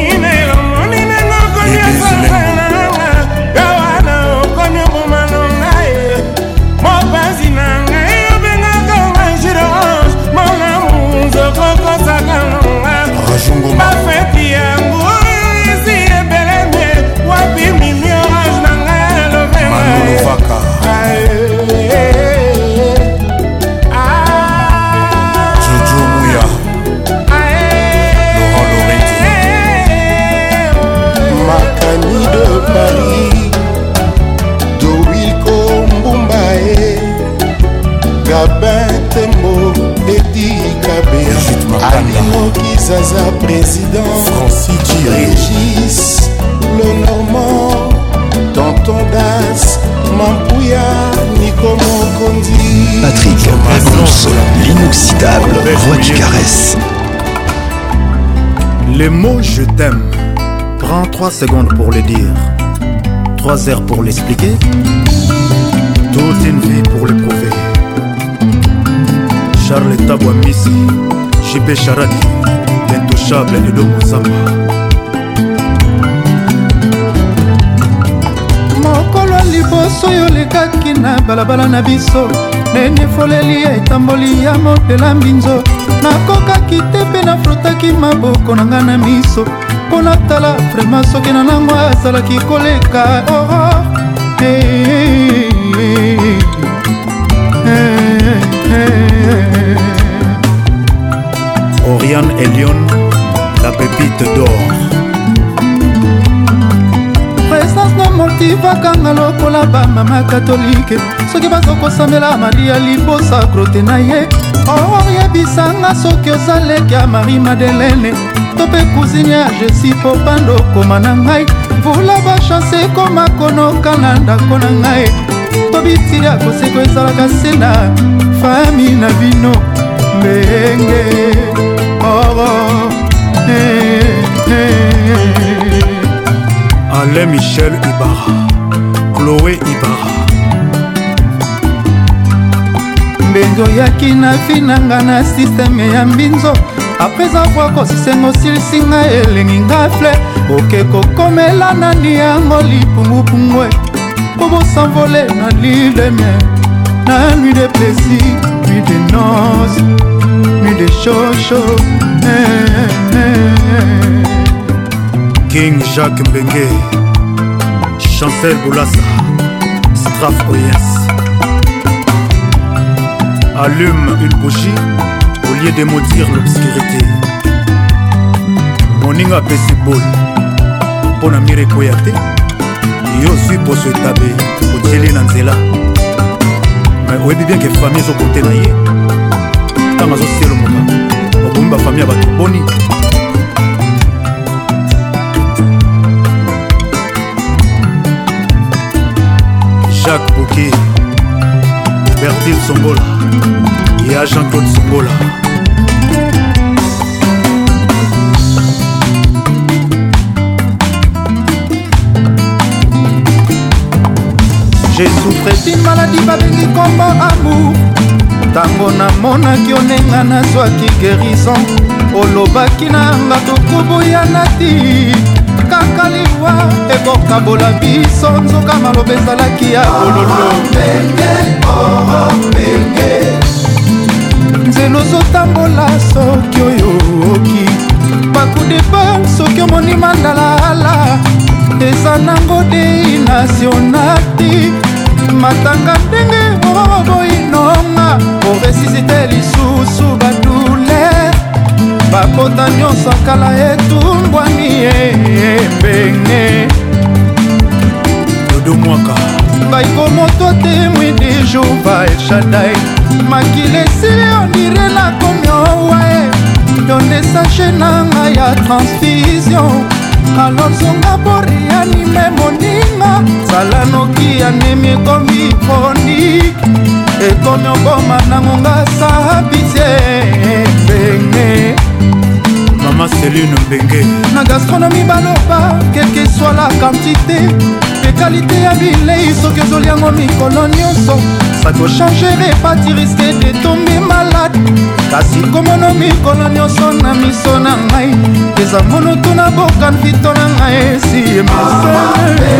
3 secondes pour le dire, 3 heures pour l'expliquer, toute une vie pour le prouver. Charles Tabouamisi, JB Charadi, l'intouchable Edo Mozamba. mokolo liboso oyo olekaki na balabala na biso nene foleli ya etamboli ya motelambi nzo nakokaki te mpe nafrotaki maboko na ngai na miso moko natala vraimen soki na nango azalaki koleka oo oh, oh. eh, eh, eh, oriane elion la pépite d'or présence na motivakanga lokola bamama katolike soki bazokosambela maria libosa krote na ye oyebisanga soki oza leki ya marie madelene to mpe kuzini ya jesi po pando okoma na ngai vula bachanse ekoma konoka na ndako na ngai tobitili ya koseko ezalaka se na fami na bino mbenge oro eh, eh, eh. alain michel ibara chloé ibara mobenzi oyaki na vi na nga na sisteme ya mbinzo apres avoir kosisenga osilisinga elengi ngafle oke kokomela nani yango lipungupungwe po bosanvole na lileme na nuit de plaisir nuit de noce nuit de chocho eh, eh, eh. king jacques mbenge chancel bolasa straf oyas allume une bougie au lieu de maudire l'obscurité moninga apesi bol mpo na mire ekoya te yo ozwi poso etabe otieli na nzela me oyebi bien ke fami ezokote na ye ntango azosielomoka okomi bafami ya bato boni jacques boki bertil songola ya jean-claude songola je souffre d'une maladi babengi kombo amour ntango namonaki onenga nazwaki gerison olobaki na nga tokubuya nati kaka liwa ekokabola biso nzoka maloba ezalaki ya bololo nzela ozotambola soki oyo oki bakudepa soki omoni mandalaala eza nango dei nationati matanga ndenge oboinonga koresisite lisusu badule bakota nyonso akala etumbwani ebenge dodomwaka baiko moto témoin de jova eshadai makili esili ondire nakomi owae dondesashe na ngai ya transfusion alozonga pori anime moninga salanoki anemi ekomi ponike ekomi oboma nango nga sabitie mbenge mama selune mbenge na gastronomi baloba kelke soit la quantité spekalite ya bilei soki ozoli yango mikolo nyonso sakochange repati riske detombi malade kasi komono mikolo nyonso na miso na ngai eza monutu na bokanfito na ngai esiyemisele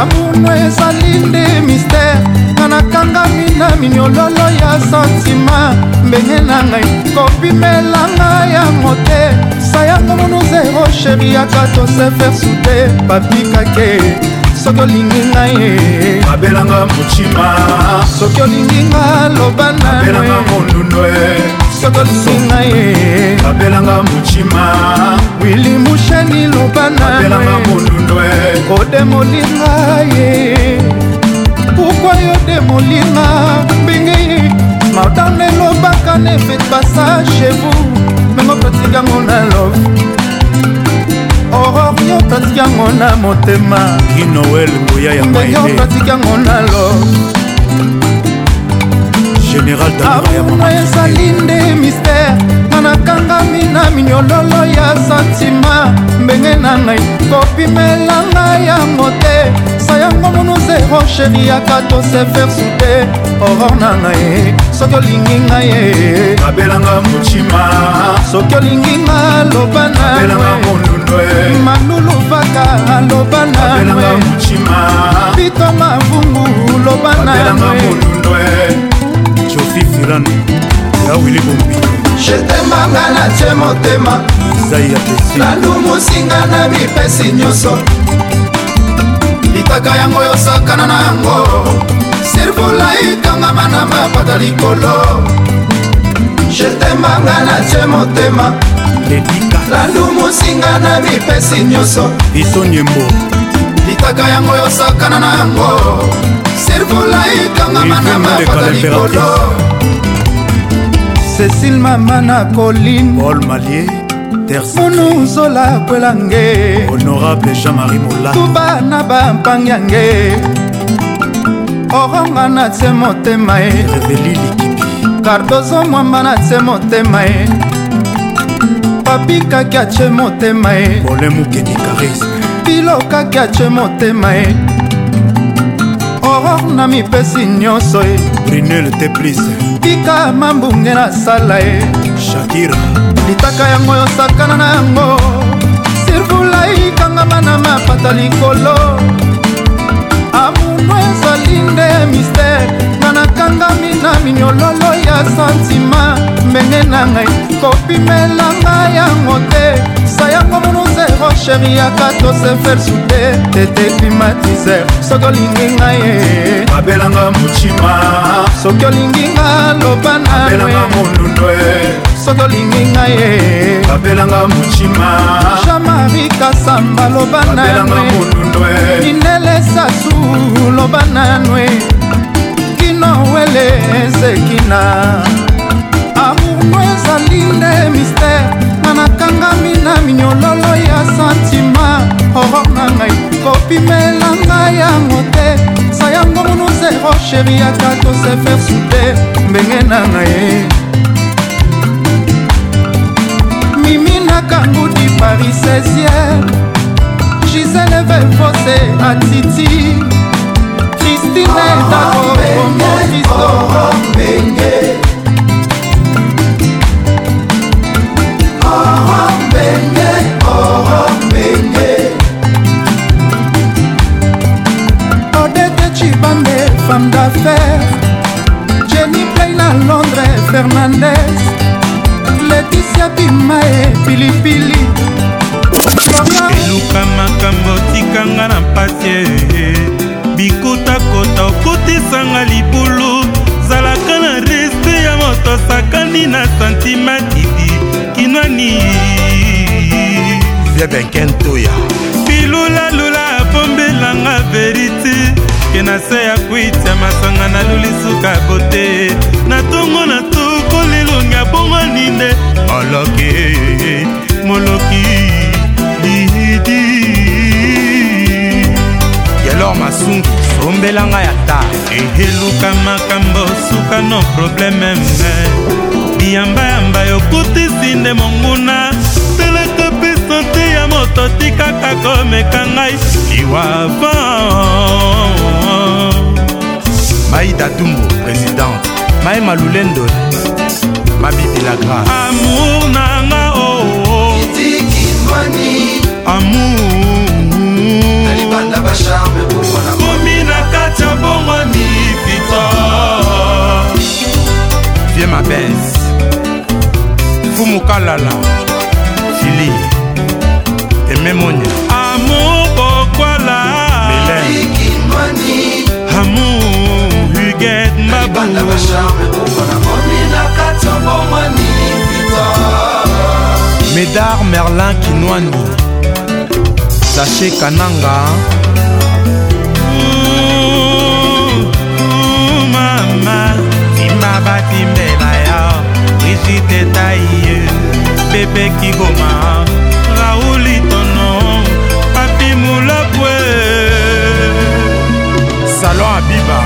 amuno ezali nde mistere nakangami na miniololo ya santima mbenge na ngai kobimelanga yango te sayango mono zero sheri yaka tosefer sude babikake soki olingi ngai e. abelanga motima soki olingi nga loba naelanga mondundo soki olingi ngai e. abelanga motima wili musheni loba naelanga mondundo odemolinga ye pourkoi yo de molinga mbenge madame elobaka ne faites pas ça chez vous memo pratikango na love aurore yo pratikango na motema inoel ngoya ya maende yo pratikango na love général amuna ezali nde mistere nanakangami na minyololo ya santima mbenge na nai kopimelanga yango te yango mono zero sheri yaka tosefer sute oror na ngai soki olingi ngai ye kabelanga motima soki olingi nga loba na malulu vaka loba na pito mavungu loba na josi firan yawili bombi jetemanga na tie motema nalumusinga na mipesi nyonso litaka yango yosakana na yango sirvula ekangama na mapata likolo jetembanga na tie motema landumusinga na mipesi nyonso isonyembo litaka yango yosakana na yango sirvula ekangama na mapata likolo cécile mama na colline paul malier munu zola akwela nge honorable jean-marie mola tuba na bampangi ya nge oronga na tie motema ye reveli likipi kardozo mwamba na tie motema ye papikaki atie motema ye bolemukedi karisme pilokaki atie motema ye oror na mipesi nyonso ye brinel teplise pika mambunge na sala ye shakira litaka yango yosakana na yango sirvula ikangama na mapata likolo amuno ezali nde mistere ngangami na minyololo ya santima mbenge na ngai kopimelanga yango te sayango monuzero sheri ya katosefer sute tete climatizer soki olingi ngai e babelanga mocima soki olingi nga loba naelanga mondundo soki olingi ngai e babelanga mocima jamari kasamba loba nanwe inele sasu loba nanwe mawele ezekina amourko ezali nde mistere nanakangami na minyololo ya santima horor na ngai kopimela ngai yango te sayango monu zero sheri ya kato sefer sude mbenge na ngai mimi nakangu di paris 16e gisele vevose atiti destine etakokombokiso femme d'affaires Jenny Play la Londres Fernandez Laetitia Bima e Pilipili eluka makambo tikanga na mpatie bikotakota okotisanga libulu zalaka na respe ya moto asakani na santima didi kinwani bebenkentoya bilulalula pombelanga veriti ke na se ya kuitya masanga na lulisuka kote na ntongo na tokoli elongi ya bongo ninde oloki moloki didi delor masungi sombelanga ya ta eheluka makambo sukano probleme me biyambayamba yokutisi nde monguna telaka mpe sante ya moto tikaka komeka ngai liwafa maida tumbu présidente maema lulendo mabibelagra amour nanga oo oh, oh. amour basharme komi na kati ya bongwani pito vie mabes fumukalala fili ememonia amour bokwala amour huget mabou médard merlin kinwani sache kananga batime eh, na yo brigite taie bebe kigoma rauli tono papi mulapwe salon abiba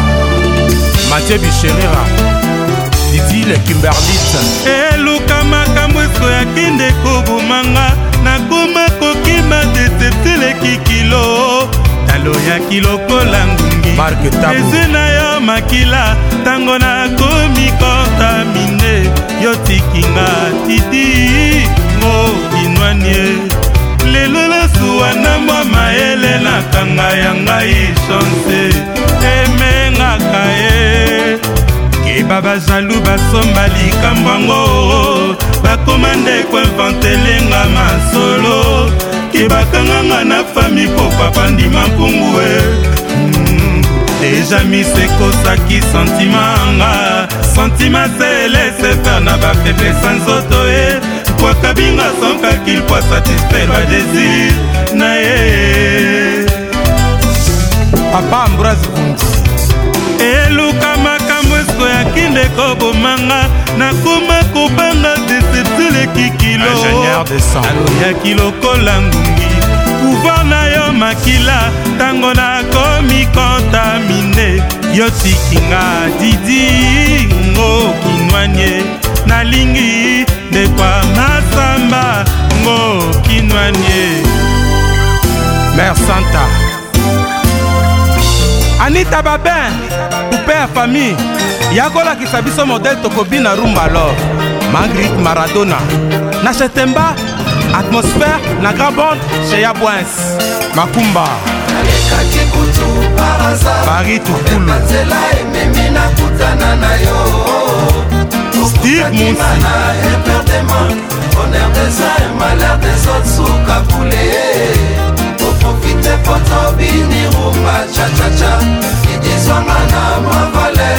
matie bisherera didile kimberlit eluka makambo eso yakende kobomanga nakoma kokima decepteleki kilo oloyaki lokola ngungi ezi na yo makila ntango nakomi kota mine yotikinga tidi ngobinwanie lelo lasuwa na mwa mayele nakanga ya ngai chanse emengaka ye keba bazalu basomba likambo yango bakoma nde koinvantelenga masolo kebakanganga na fami popapa ndima jamis ekosaki santima anga santima selesefer na bafeblesa nzoto ye kwaka binga sonkakil po satisfaire badésir na ye papa ambroise kundi eluka makambo esko yaki ndeko bomanga nakoma kobanga deceptile kikiloloyaki lokola ngungi pouvoir na yo makila ntango nakomi kontamine nzambe yotikinga didi ngokinwanie nalingi ndekwa masamba ngokinwanie mer santa anita babin poupe ya famille ya kolakisa biso modele tokobina rumbalor mangrit maradona na chetemba atmosphère na grand bond cheya bwins makumba nazalaki kutu parazabari tukuluenzela ememi nakutana na yo stevemonsima na eperdemon honneur des uns malheur des autres sukakule profite po tobini rumba chachacha idizwanga na mavale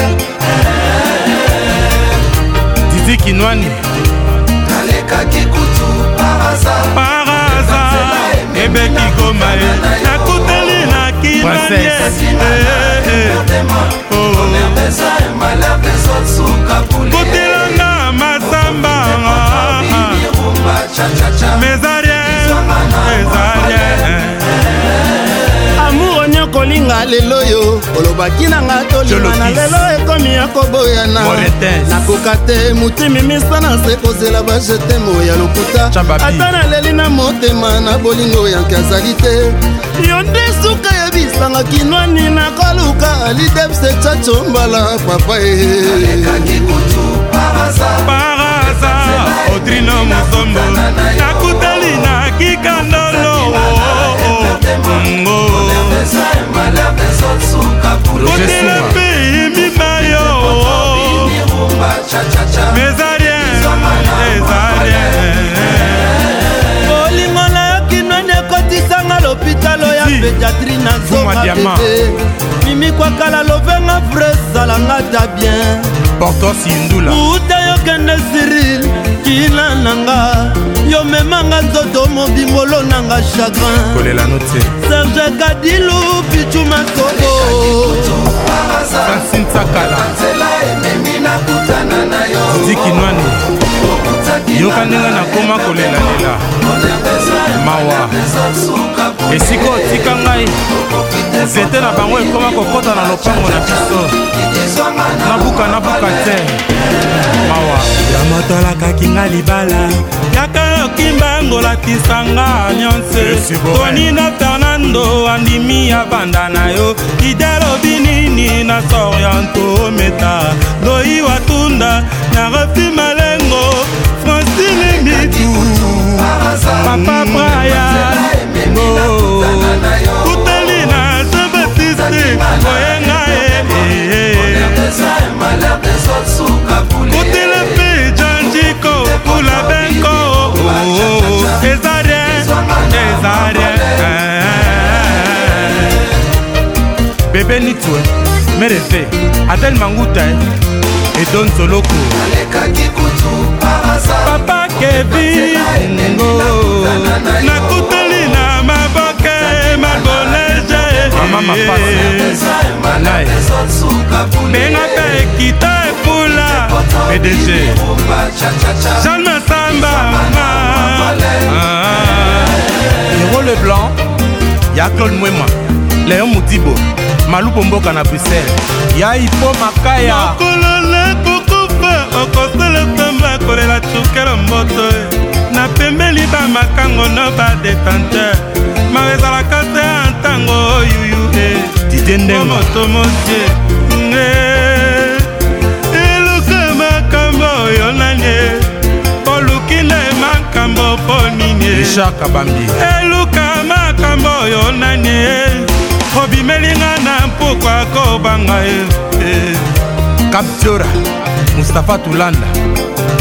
titi kinwani nalekaki kutu paraza paraza ebeki komae nakute kotelanga masamba amour oni okolinga lelo oyo olobaki nanga tolima na lelo ekomi ya koboyana nakoka te motimi misa na se kozela bajetemo ya lokuta ata naleli na motema na bolingo yanke azali te yo nde suka oyebisanga kinwani nakoluka alidepse chacho mbala papa e paraza odrino mosombo nakutali na kikandolo kotela mpe mibayo mezarien ezarien pédiatrie nazoma bebe mimikwakala lovenga vrezalanga ta bien portosindula uta yokende siril kina nanga yomemanga nzoto mobimbolo nanga chagrin kolelano te serge kadilu pichu masobo francine sakala dikinwani yoka ndenge nakóma kolelalela mawa esika otika ngai nzete na bango ekóma kokɔta na lopango na biso nabuka nabuka te mawa yamotalakaki nga libala yaka yokimbangolakisanga nyonso tonina fernando andimi ya banda na yo idelobi nini na sorianto ometa loi watunda na refimale papa braya oh. kutali na je batiste koyenga kutela mpe janjiko kula benko oh. eza rien eza rien bebe nitue merefe adel manguta eh. edonzoloko alekaki kutu kebi nakutani na maboke mabolejebenapa ekita epula pdg jean masamba ero ah. leblanc ya claude mwema leon modibo malupo mboka na bruxelles ya ipo makaya Makolo. bosoto napembeli bamakango no badepante mabe ezalaka te ya ntango oyuyu e didendeo moto motie eluka makambo oyo nanie oluki nde makambo mpo nini eluka makambo oyo nanie obimelinga na mpokwa kobanga e captura mustapha tulanda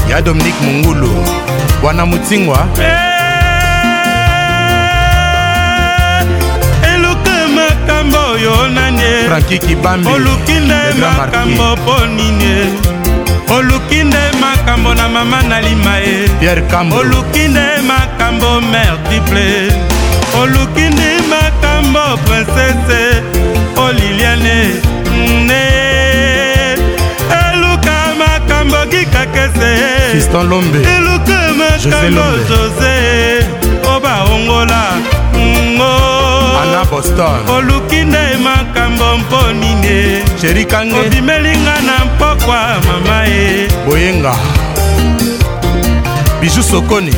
ya dominike mungulu wana mutingwa eh, eluka makambo oyo nanie oluki nde makambo mpo nini oluki nde makambo na mama nalima ye oluki nde makambo mertiple oluki nde makambo prinsese oliliane ne mm, eh. kakeseeneluka makambo josé o baongola oluki nde makambo mpo nini obimelinga na mpokwa mama ye boyenga biju sokoni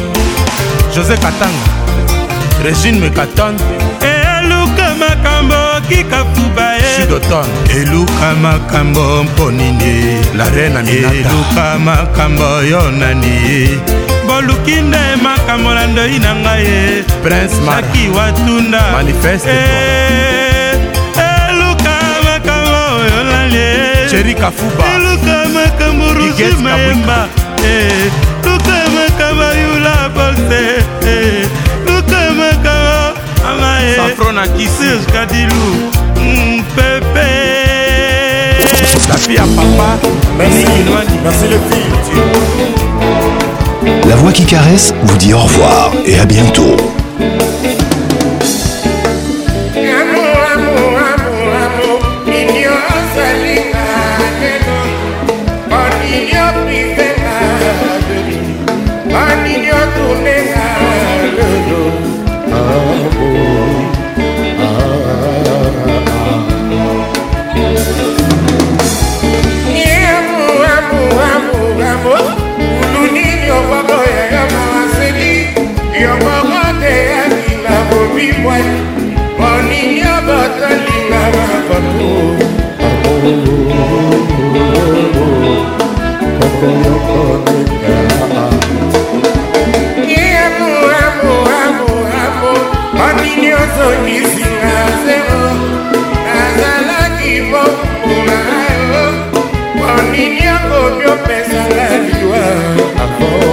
josé katanga regine mekaton eluka makambo kikafuba sud automne eluka makambo mponini la reine eluka makambo yo nani boluki nde makambo na ndoi na ngai ye prince maki watunda manifeste eh, eluka makambo oyo nani cheri kafuba eluka makambo rusi mayemba eh, luka makambo yula bolse eh, luka makambo amae safronakisi kadilu pepe la fille à papa merci, merci les filles la voix qui caresse vous dit au revoir et à bientôt oh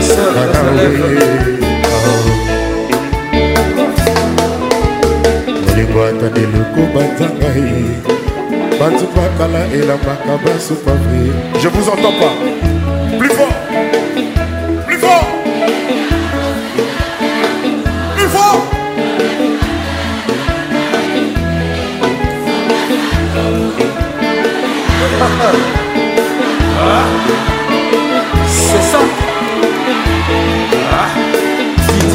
Dieu se lève. olingo atande lokuba nzanga ye bato bakala elambaka basupave je vous entends pas plus fort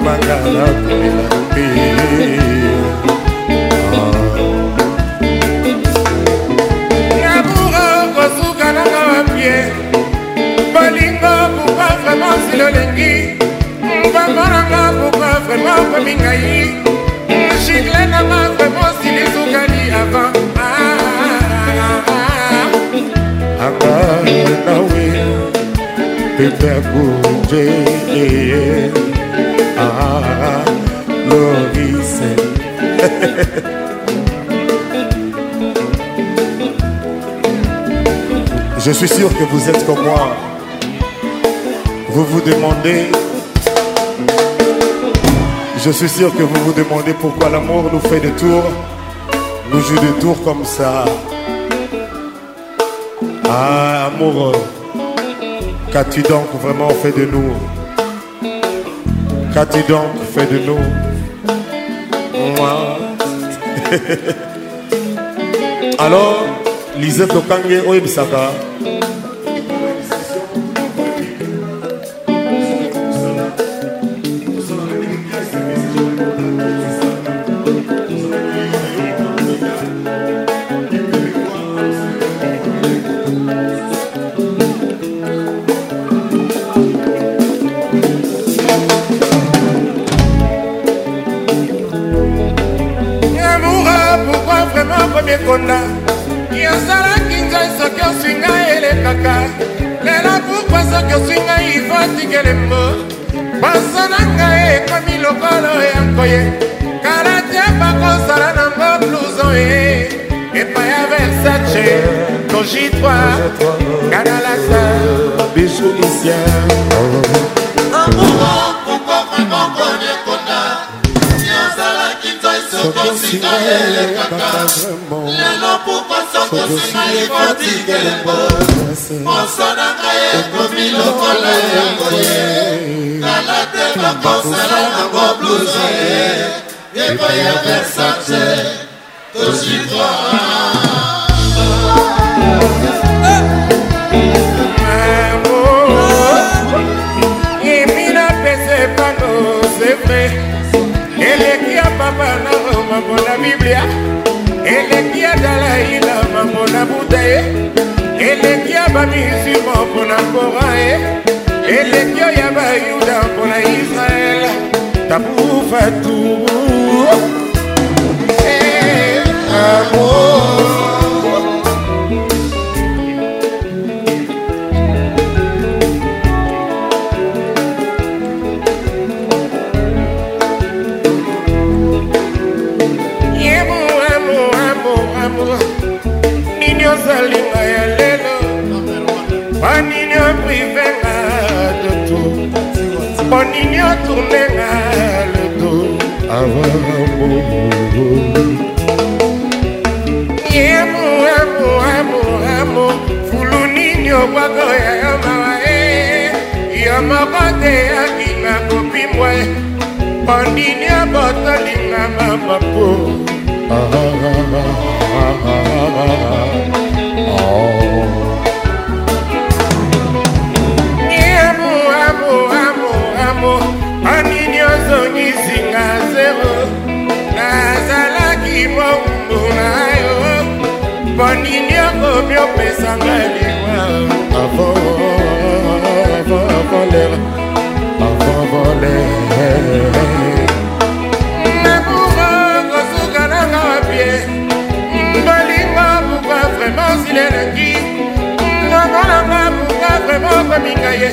makala kolambi ah. labour kosukanaka bapie bolingo pourkoi vraiment silo olengi mbongo nanga pourkoi vraiment komingai chigle nanga vraiment silisukani avant anga ah. nawe pepe akunje Je suis sûr que vous êtes comme moi. Vous vous demandez, je suis sûr que vous vous demandez pourquoi l'amour nous fait des tours, nous joue des tours comme ça. Ah, amour, qu'as-tu donc vraiment fait de nous Qu'as-tu donc fait de nous Moi. Alors, Lisette Okange Oyebisaka. kosinga elekaka lelo pokosokosinga ekotika yango poso na ngai ekomi lokola yango ye kala te bakosala nango bluze epai ya versace tozitoa mango na biblia eleki ya dalaila mango na buda ye eleki ya bamisi moko na kora ye eleki ya bayuda mpona israele tabufatu eh, Amor olingi otourne na ledo avant yemu amu amu amu fulu nini obwako ya yo mawa e? yo moko te yokinga kopimwa e. pondini obotolinga mamapo Oh obisinga zero nazalaki bongo na yo mpo nini okomi opesanga liwa avavolera avavolera nabumo kosuka nanga wapie bolingo pourkoi vraiment silelangi ngongonanga pourkoi vraiment kominga ye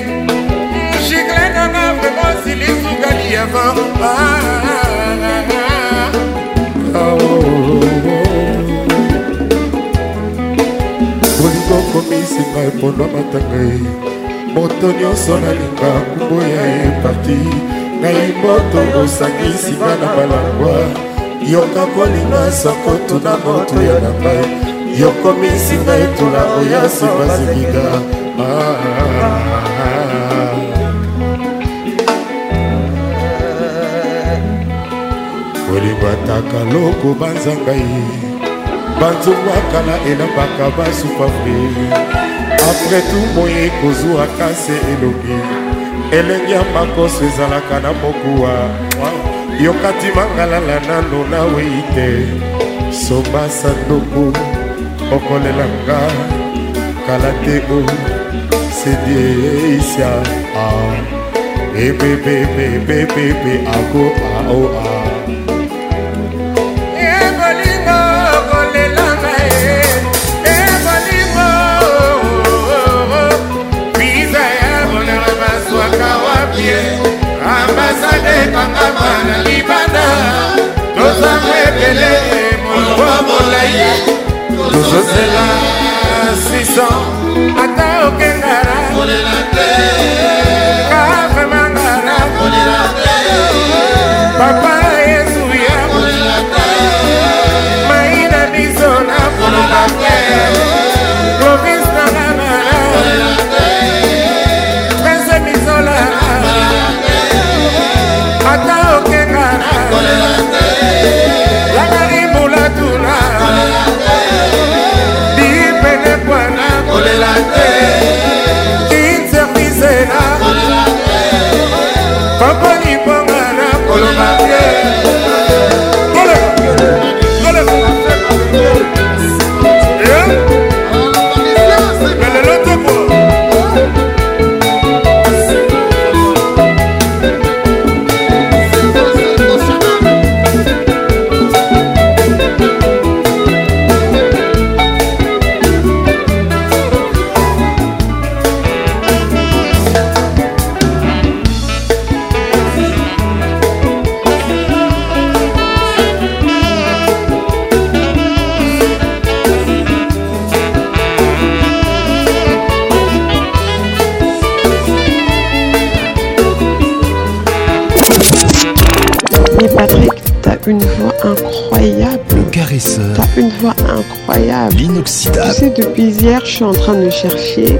jiklenanga vraimen silisukali avant kolingokomisinga ah, ah, ah, oh, oh, oh. epondwa matanga ye moto nyonso nalinga kumbo ya epati ngai moto osangisinga na balangwa yoka kolinga sokotu na moto ya na ngai yokomisinga etula oya nsima zinginga kolebataka loko banzanga ye banzongwaka na elambaka basupafri apres tout moye kozwa kase elongi elenge ya makoso ezalaka na mokuwa yokati mangalala nano nawei te soba sandoku okolelanga kala te o sedieisia ah. eh, a ebebebebebe ako ao l'inoxydable. Tu sais, depuis hier, je suis en train de chercher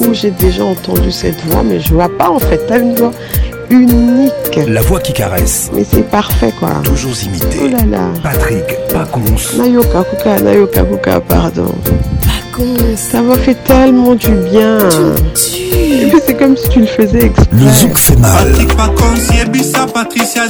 où j'ai déjà entendu cette voix, mais je vois pas en fait. T'as une voix unique. La voix qui caresse. Mais c'est parfait quoi. Toujours imité. Oh là là. Patrick Pacons. Nayoka Kuka, Nayoka Kuka, pardon. Pacons. Ça m'a fait tellement du bien. c'est comme si tu le faisais exprès. Le zouk fait mal. Patrick Patricia